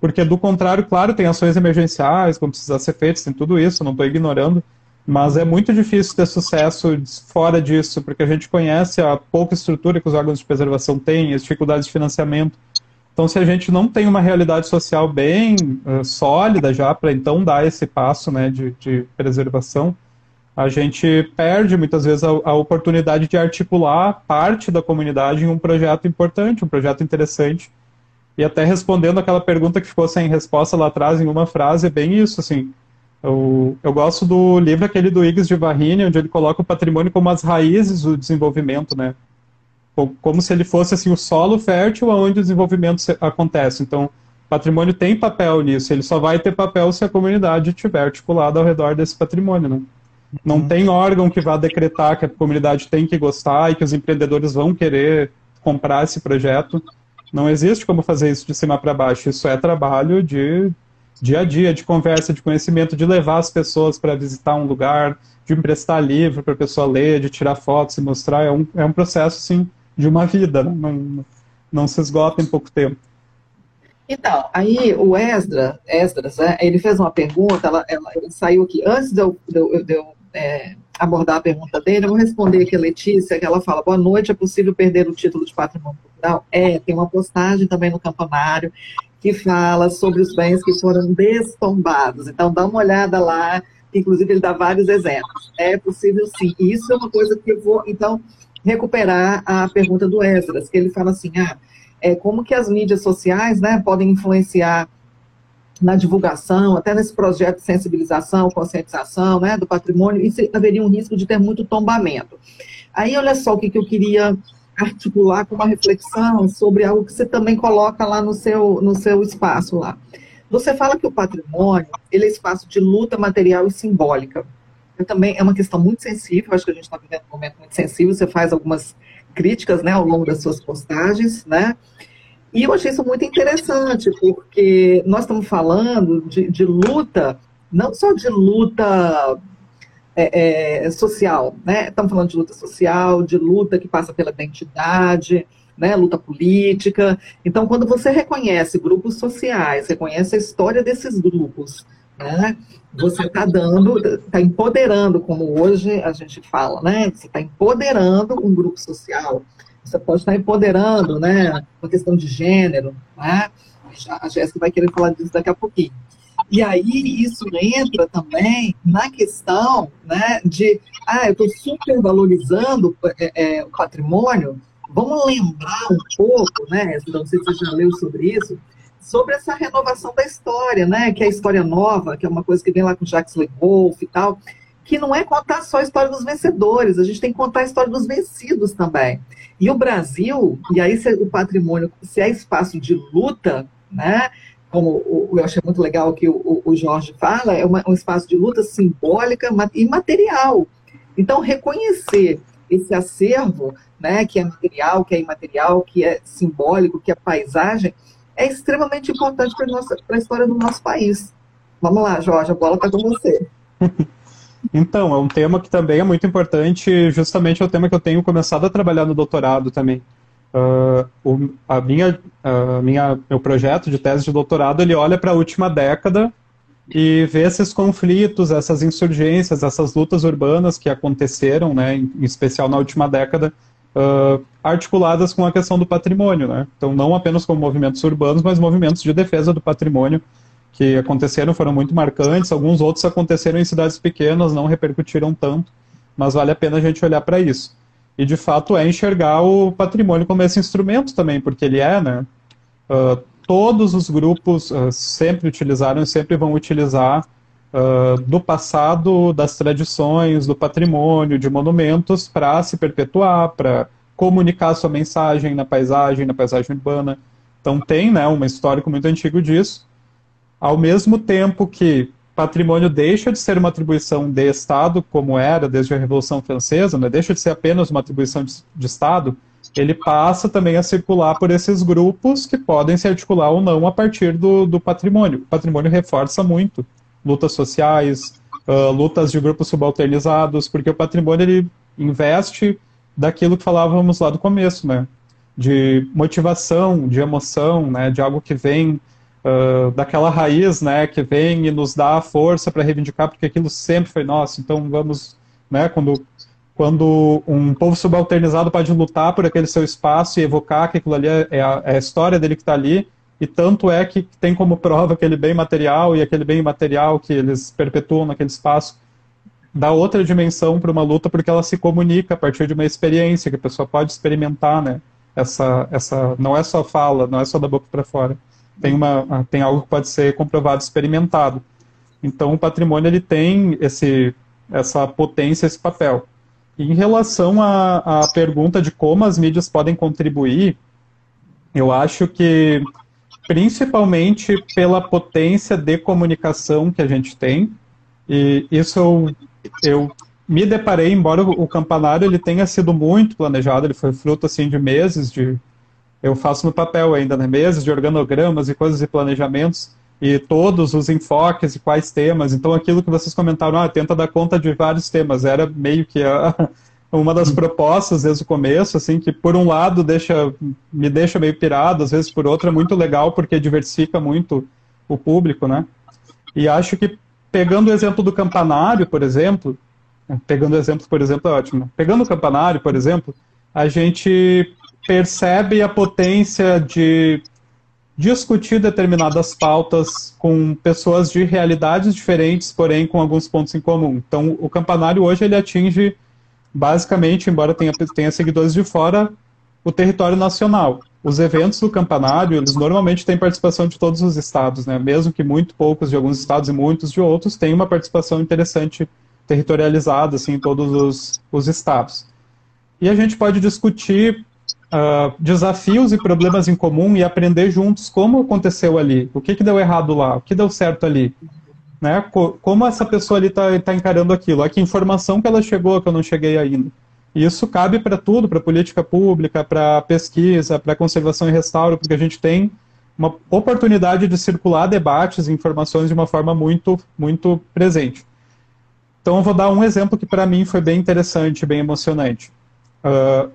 Porque do contrário, claro, tem ações emergenciais, como precisa ser feitas, tem tudo isso, não estou ignorando, mas é muito difícil ter sucesso fora disso, porque a gente conhece a pouca estrutura que os órgãos de preservação têm, as dificuldades de financiamento. Então, se a gente não tem uma realidade social bem uh, sólida já para então dar esse passo né, de, de, preservação, a gente perde muitas vezes a, a, oportunidade de articular parte da comunidade em um projeto importante, um projeto interessante. E até respondendo aquela pergunta que ficou sem resposta lá atrás em uma frase, é bem isso, assim. Eu, eu gosto do livro aquele do Iggs de Varrini, onde ele coloca o patrimônio como as raízes do desenvolvimento, né? Como se ele fosse assim o solo fértil onde o desenvolvimento acontece. Então, patrimônio tem papel nisso, ele só vai ter papel se a comunidade estiver articulada ao redor desse patrimônio. Né? Não uhum. tem órgão que vá decretar que a comunidade tem que gostar e que os empreendedores vão querer comprar esse projeto. Não existe como fazer isso de cima para baixo. Isso é trabalho de dia a dia, de conversa, de conhecimento, de levar as pessoas para visitar um lugar, de emprestar livro para a pessoa ler, de tirar fotos e mostrar. É um, é um processo, sim, de uma vida, né? não, não se esgota em pouco tempo. Então, aí o Esdra, Esdras, né, ele fez uma pergunta, ela, ela, ele saiu aqui, antes de eu, de eu, de eu é, abordar a pergunta dele, eu vou responder aqui a Letícia, que ela fala, boa noite, é possível perder o título de patrimônio cultural? É, tem uma postagem também no campanário que fala sobre os bens que foram destombados, então dá uma olhada lá, inclusive ele dá vários exemplos. É possível sim, isso é uma coisa que eu vou, então, recuperar a pergunta do Esdras, que ele fala assim, ah, é, como que as mídias sociais, né, podem influenciar na divulgação, até nesse projeto de sensibilização, conscientização né, do patrimônio, isso haveria um risco de ter muito tombamento. Aí, olha só o que, que eu queria articular com uma reflexão sobre algo que você também coloca lá no seu, no seu espaço lá. Você fala que o patrimônio, ele é espaço de luta material e simbólica. Também é uma questão muito sensível, acho que a gente está vivendo um momento muito sensível, você faz algumas críticas, né, ao longo das suas postagens, né, e eu achei isso muito interessante, porque nós estamos falando de, de luta, não só de luta é, é, social, né? Estamos falando de luta social, de luta que passa pela identidade, né? luta política. Então, quando você reconhece grupos sociais, reconhece a história desses grupos, né? Você está dando, está empoderando, como hoje a gente fala, né? Você está empoderando um grupo social, você pode estar empoderando, né, uma questão de gênero, né? A Jéssica vai querer falar disso daqui a pouquinho. E aí isso entra também na questão, né, de, ah, eu estou super valorizando é, é, o patrimônio. Vamos lembrar um pouco, né? Não sei se você já leu sobre isso, sobre essa renovação da história, né? Que é a história nova, que é uma coisa que vem lá com Jacques Le Goff e tal que não é contar só a história dos vencedores, a gente tem que contar a história dos vencidos também. E o Brasil, e aí se o patrimônio, se é espaço de luta, né, como eu achei muito legal que o, o Jorge fala, é um espaço de luta simbólica e material. Então, reconhecer esse acervo, né, que é material, que é imaterial, que é simbólico, que é paisagem, é extremamente importante para a história do nosso país. Vamos lá, Jorge, a bola está com você. Então, é um tema que também é muito importante, justamente é o tema que eu tenho começado a trabalhar no doutorado também. Uh, o, a minha, a minha, meu projeto de tese de doutorado, ele olha para a última década e vê esses conflitos, essas insurgências, essas lutas urbanas que aconteceram, né, em, em especial na última década, uh, articuladas com a questão do patrimônio. Né? Então, não apenas como movimentos urbanos, mas movimentos de defesa do patrimônio que aconteceram foram muito marcantes, alguns outros aconteceram em cidades pequenas, não repercutiram tanto, mas vale a pena a gente olhar para isso. E de fato é enxergar o patrimônio como esse instrumento também, porque ele é, né? Uh, todos os grupos uh, sempre utilizaram e sempre vão utilizar uh, do passado, das tradições, do patrimônio, de monumentos para se perpetuar, para comunicar sua mensagem na paisagem, na paisagem urbana. Então tem né, um histórico muito antigo disso ao mesmo tempo que patrimônio deixa de ser uma atribuição de Estado, como era desde a Revolução Francesa, né? deixa de ser apenas uma atribuição de, de Estado, ele passa também a circular por esses grupos que podem se articular ou não a partir do, do patrimônio. O patrimônio reforça muito lutas sociais, uh, lutas de grupos subalternizados, porque o patrimônio ele investe daquilo que falávamos lá do começo, né? De motivação, de emoção, né? De algo que vem uh, daquela raiz, né, que vem e nos dá a força para reivindicar, porque aquilo sempre foi nosso. Então vamos, né, quando quando um povo subalternizado pode lutar por aquele seu espaço e evocar que aquilo ali é, é a, é a história dele que está ali, e tanto é que tem como prova aquele bem material e aquele bem imaterial que eles perpetuam naquele espaço dá outra dimensão para uma luta porque ela se comunica a partir de uma experiência que a pessoa pode experimentar, né? Essa, essa não é só fala, não é só da boca para fora tem, uma, tem algo que pode ser comprovado, experimentado. Então, o patrimônio ele tem esse, essa potência, esse papel. E em relação à, à pergunta de como as mídias podem contribuir, eu acho que principalmente pela potência de comunicação que a gente tem, e isso eu, eu me deparei, embora o campanário ele tenha sido muito planejado, ele foi fruto assim de meses de eu faço no papel ainda, né? Meses de organogramas e coisas e planejamentos e todos os enfoques e quais temas. Então, aquilo que vocês comentaram, ah, tenta dar conta de vários temas, era meio que a, uma das propostas desde o começo, assim, que por um lado deixa, me deixa meio pirado, às vezes por outro é muito legal porque diversifica muito o público, né? E acho que pegando o exemplo do campanário, por exemplo, pegando o exemplo, por exemplo, é ótimo. Pegando o campanário, por exemplo, a gente percebe a potência de discutir determinadas pautas com pessoas de realidades diferentes, porém com alguns pontos em comum. Então, o campanário hoje ele atinge basicamente, embora tenha, tenha seguidores de fora, o território nacional. Os eventos do campanário, eles normalmente têm participação de todos os estados, né? mesmo que muito poucos de alguns estados e muitos de outros têm uma participação interessante territorializada assim, em todos os, os estados. E a gente pode discutir uh, desafios e problemas em comum e aprender juntos como aconteceu ali, o que, que deu errado lá, o que deu certo ali né? Como essa pessoa ali está tá encarando aquilo? A que informação que ela chegou que eu não cheguei ainda? E isso cabe para tudo, para política pública, para pesquisa, para conservação e restauro, porque a gente tem uma oportunidade de circular debates e informações de uma forma muito, muito presente. Então, eu vou dar um exemplo que para mim foi bem interessante, bem emocionante. Uh,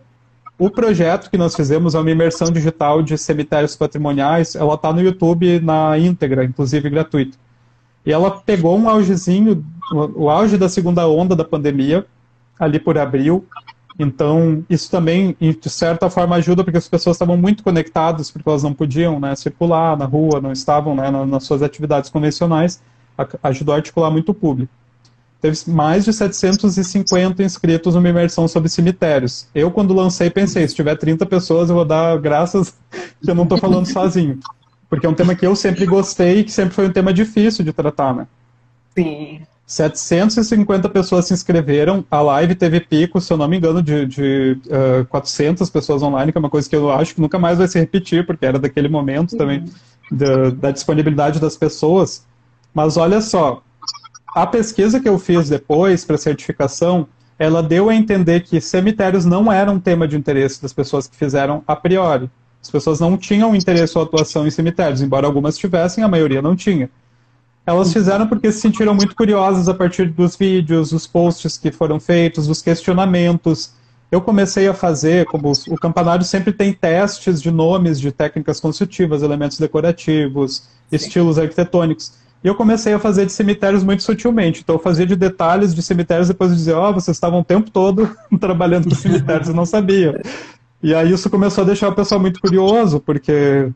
o projeto que nós fizemos é uma imersão digital de cemitérios patrimoniais. Ela está no YouTube na íntegra, inclusive gratuito. E ela pegou um augezinho, o auge da segunda onda da pandemia, ali por abril. Então, isso também, de certa forma, ajuda, porque as pessoas estavam muito conectadas, porque elas não podiam né, circular na rua, não estavam né, nas suas atividades convencionais, ajudou a articular muito o público. Teve mais de 750 inscritos numa imersão sobre cemitérios. Eu, quando lancei, pensei, se tiver 30 pessoas, eu vou dar graças que eu não estou falando sozinho. Porque é um tema que eu sempre gostei e que sempre foi um tema difícil de tratar, né? Sim. 750 pessoas se inscreveram, a live teve pico, se eu não me engano, de, de uh, 400 pessoas online, que é uma coisa que eu acho que nunca mais vai se repetir, porque era daquele momento uhum. também da, da disponibilidade das pessoas. Mas olha só, a pesquisa que eu fiz depois para certificação, ela deu a entender que cemitérios não eram um tema de interesse das pessoas que fizeram a priori. As pessoas não tinham interesse ou atuação em cemitérios, embora algumas tivessem, a maioria não tinha. Elas fizeram porque se sentiram muito curiosas a partir dos vídeos, dos posts que foram feitos, dos questionamentos. Eu comecei a fazer, como o campanário sempre tem testes de nomes de técnicas construtivas, elementos decorativos, Sim. estilos arquitetônicos. E eu comecei a fazer de cemitérios muito sutilmente. Então eu fazia de detalhes de cemitérios depois de dizer, ó, oh, vocês estavam o tempo todo trabalhando com cemitérios e não sabiam. E aí isso começou a deixar o pessoal muito curioso, porque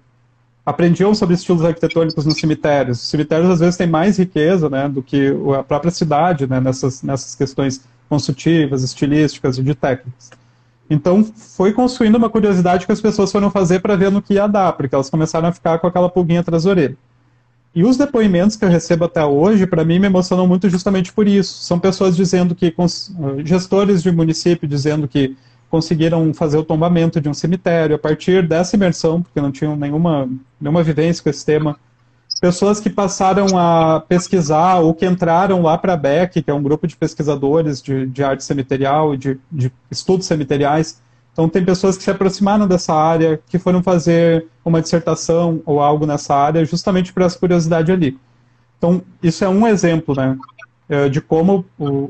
aprendiam sobre estilos arquitetônicos nos cemitérios. Os cemitérios às vezes têm mais riqueza né, do que a própria cidade né, nessas, nessas questões construtivas, estilísticas e de técnicas. Então foi construindo uma curiosidade que as pessoas foram fazer para ver no que ia dar, porque elas começaram a ficar com aquela pulguinha atrás da orelha. E os depoimentos que eu recebo até hoje, para mim, me emocionam muito justamente por isso. São pessoas dizendo que, gestores de município dizendo que conseguiram fazer o tombamento de um cemitério a partir dessa imersão, porque não tinham nenhuma, nenhuma vivência com esse tema. Pessoas que passaram a pesquisar ou que entraram lá para a BEC, que é um grupo de pesquisadores de, de arte cemiterial e de, de estudos cemiteriais. Então, tem pessoas que se aproximaram dessa área, que foram fazer uma dissertação ou algo nessa área, justamente por essa curiosidade ali. Então, isso é um exemplo, né? É, de como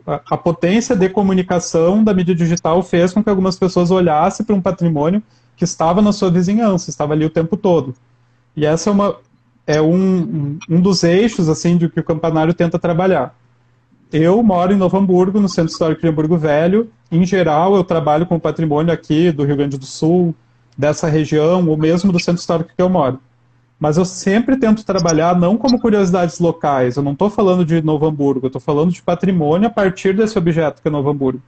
a, potência de comunicação da mídia digital fez com que algumas pessoas olhassem para um patrimônio que estava na sua vizinhança, estava ali o tempo todo. E essa é, uma, é um, um dos eixos assim de que o campanário tenta trabalhar. Eu moro em Novo Hamburgo, no Centro Histórico de Hamburgo Velho. Em geral, eu trabalho com patrimônio aqui do Rio Grande do Sul, dessa região, ou mesmo do Centro Histórico que eu moro. Mas eu sempre tento trabalhar não como curiosidades locais. Eu não estou falando de Novo Hamburgo, eu estou falando de patrimônio a partir desse objeto que é Novo Hamburgo.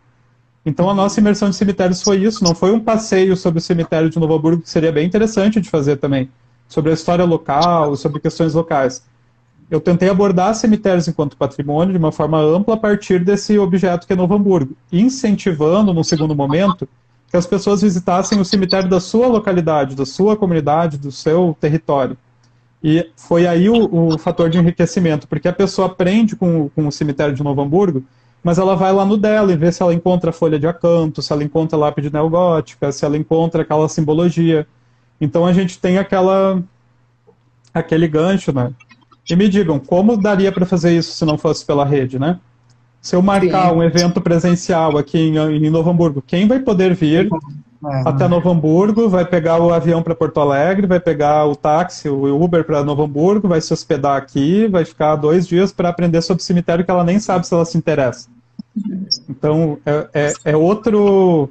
Então a nossa imersão de cemitérios foi isso, não foi um passeio sobre o cemitério de Novo Hamburgo, que seria bem interessante de fazer também, sobre a história local, sobre questões locais. Eu tentei abordar cemitérios enquanto patrimônio de uma forma ampla a partir desse objeto que é Novo Hamburgo, incentivando, no segundo momento, que as pessoas visitassem o cemitério da sua localidade, da sua comunidade, do seu território. E foi aí o, o fator de enriquecimento, porque a pessoa aprende com, com o cemitério de Novo Hamburgo, mas ela vai lá no dela e vê se ela encontra folha de acanto, se ela encontra lápide neogótica, se ela encontra aquela simbologia. Então a gente tem aquela aquele gancho, né? E me digam, como daria para fazer isso se não fosse pela rede, né? Se eu marcar Sim. um evento presencial aqui em, em Novo Hamburgo, quem vai poder vir é, até Novo Hamburgo, vai pegar o avião para Porto Alegre, vai pegar o táxi, o Uber para Novo Hamburgo, vai se hospedar aqui, vai ficar dois dias para aprender sobre o cemitério que ela nem sabe se ela se interessa. Então, é, é, é outro.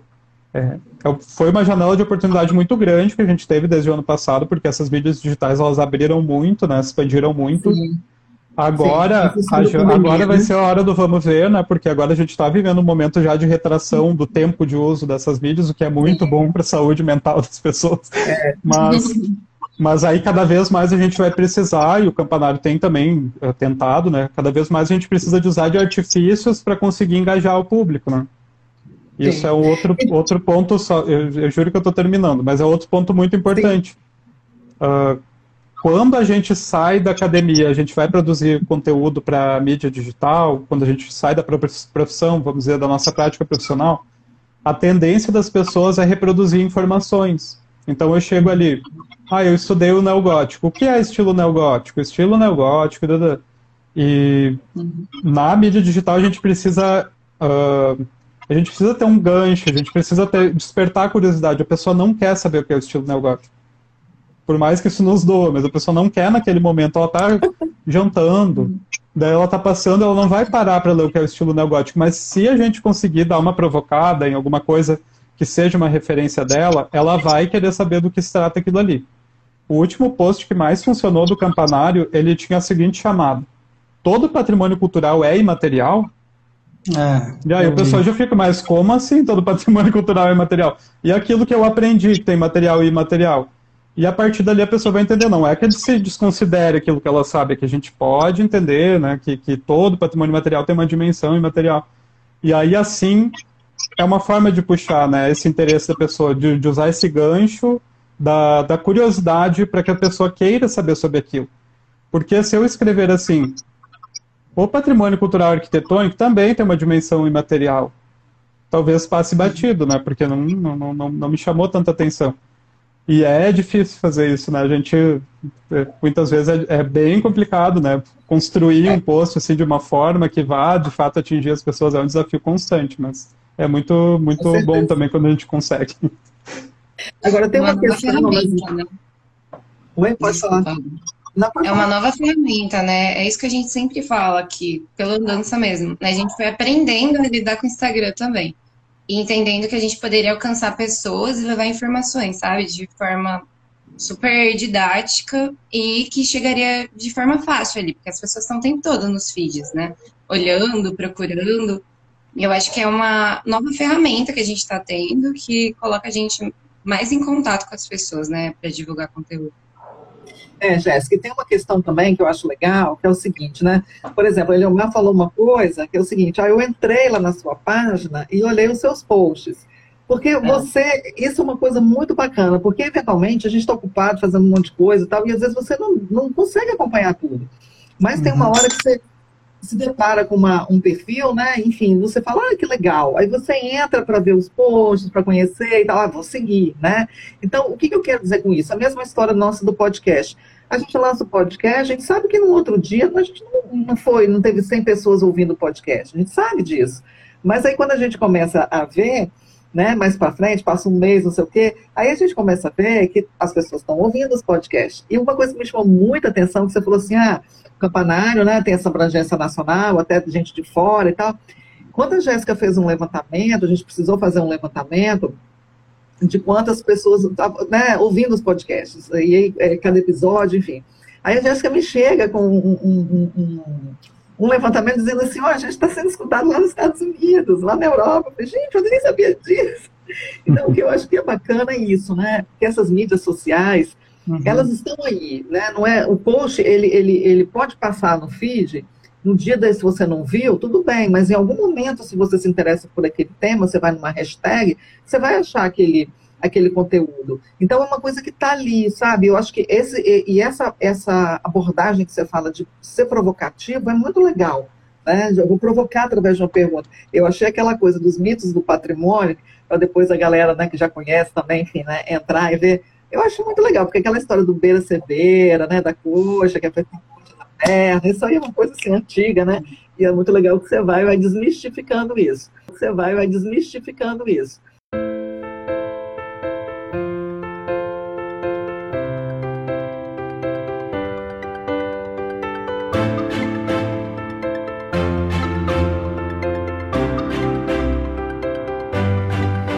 É, é foi uma janela de oportunidade muito grande que a gente teve desde o ano passado, porque essas mídias digitais elas abriram muito, né, expandiram muito. Sim. Agora, Sim, a, agora vai ser a hora do vamos ver, né? Porque agora a gente está vivendo um momento já de retração do tempo de uso dessas mídias, o que é muito bom para a saúde mental das pessoas. É. Mas, mas aí cada vez mais a gente vai precisar, e o campanário tem também é, tentado, né? Cada vez mais a gente precisa de usar de artifícios para conseguir engajar o público, né? Isso Sim. é um outro, outro ponto, só, eu, eu juro que eu estou terminando, mas é outro ponto muito importante. Uh, quando a gente sai da academia, a gente vai produzir conteúdo para mídia digital, quando a gente sai da profissão, vamos dizer, da nossa prática profissional, a tendência das pessoas é reproduzir informações. Então eu chego ali, ah, eu estudei o neogótico. O que é estilo neogótico? Estilo neogótico, e na mídia digital a gente precisa uh, a gente precisa ter um gancho, a gente precisa ter, despertar a curiosidade. A pessoa não quer saber o que é o estilo neogótico por mais que isso nos doa, mas a pessoa não quer naquele momento, ela tá jantando, daí ela tá passando, ela não vai parar para ler o que é o estilo neogótico, mas se a gente conseguir dar uma provocada em alguma coisa que seja uma referência dela, ela vai querer saber do que se trata aquilo ali. O último post que mais funcionou do campanário, ele tinha a seguinte chamada: Todo patrimônio cultural é imaterial? É, e aí o pessoal já fica, mas como assim todo patrimônio cultural é imaterial? E aquilo que eu aprendi que tem material e imaterial? E a partir dali a pessoa vai entender, não é que se desconsidere aquilo que ela sabe, é que a gente pode entender, né, que, que todo patrimônio material tem uma dimensão imaterial. E aí, assim, é uma forma de puxar, né, esse interesse da pessoa, de, de usar esse gancho da, da curiosidade para que a pessoa queira saber sobre aquilo. Porque se eu escrever assim, o patrimônio cultural arquitetônico também tem uma dimensão imaterial, talvez passe batido, né, porque não, não, não, não me chamou tanta atenção. E é difícil fazer isso, né? A gente é, muitas vezes é, é bem complicado, né? Construir um post assim de uma forma que vá de fato atingir as pessoas é um desafio constante, mas é muito muito bom também quando a gente consegue. Agora tem uma, uma questão, mas... né? Oi, pode falar. é uma nova ferramenta, né? É isso que a gente sempre fala aqui, pela dança mesmo. Né? A gente foi aprendendo a lidar com o Instagram também e entendendo que a gente poderia alcançar pessoas e levar informações, sabe, de forma super didática e que chegaria de forma fácil ali, porque as pessoas estão o tempo todo nos feeds, né? Olhando, procurando. E eu acho que é uma nova ferramenta que a gente está tendo que coloca a gente mais em contato com as pessoas, né, para divulgar conteúdo. É, Jéssica, e tem uma questão também que eu acho legal, que é o seguinte, né? Por exemplo, ele Eleomar falou uma coisa, que é o seguinte, ah, eu entrei lá na sua página e olhei os seus posts. Porque é. você, isso é uma coisa muito bacana, porque eventualmente a gente está ocupado fazendo um monte de coisa e tal, e às vezes você não, não consegue acompanhar tudo. Mas uhum. tem uma uhum. hora que você se depara com uma, um perfil, né? Enfim, você fala, ah, que legal. Aí você entra para ver os posts, para conhecer e tal, ah, vou seguir, né? Então, o que, que eu quero dizer com isso? A mesma história nossa do podcast. A gente lança o podcast, a gente sabe que no outro dia a gente não, não foi, não teve 100 pessoas ouvindo o podcast, a gente sabe disso. Mas aí quando a gente começa a ver, né, mais para frente, passa um mês, não sei o quê, aí a gente começa a ver que as pessoas estão ouvindo os podcasts. E uma coisa que me chamou muita atenção, que você falou assim, ah, campanário, né? Tem essa abrangência nacional, até gente de fora e tal. Quando a Jéssica fez um levantamento, a gente precisou fazer um levantamento de quantas pessoas estavam né, ouvindo os podcasts, e aí, é, cada episódio, enfim. Aí a Jéssica me chega com um, um, um, um levantamento dizendo assim, ó, oh, a gente está sendo escutado lá nos Estados Unidos, lá na Europa. Eu falei, gente, eu nem sabia disso. Então, o que eu acho que é bacana é isso, né? Que essas mídias sociais, Uhum. Elas estão aí, né? Não é o post ele, ele, ele pode passar no feed. No dia desse se você não viu, tudo bem, mas em algum momento, se você se interessa por aquele tema, você vai numa hashtag, você vai achar aquele, aquele conteúdo. Então é uma coisa que está ali, sabe? Eu acho que esse e, e, essa essa abordagem que você fala de ser provocativo é muito legal. Né? Eu vou provocar através de uma pergunta. Eu achei aquela coisa dos mitos do patrimônio, para depois a galera né, que já conhece também, enfim, né, entrar e ver eu acho muito legal, porque aquela história do beira-cebeira, né, da coxa, que é feita coxa da perna, isso aí é uma coisa assim, antiga, né? E é muito legal que você vai, vai desmistificando isso. Você vai, vai desmistificando isso.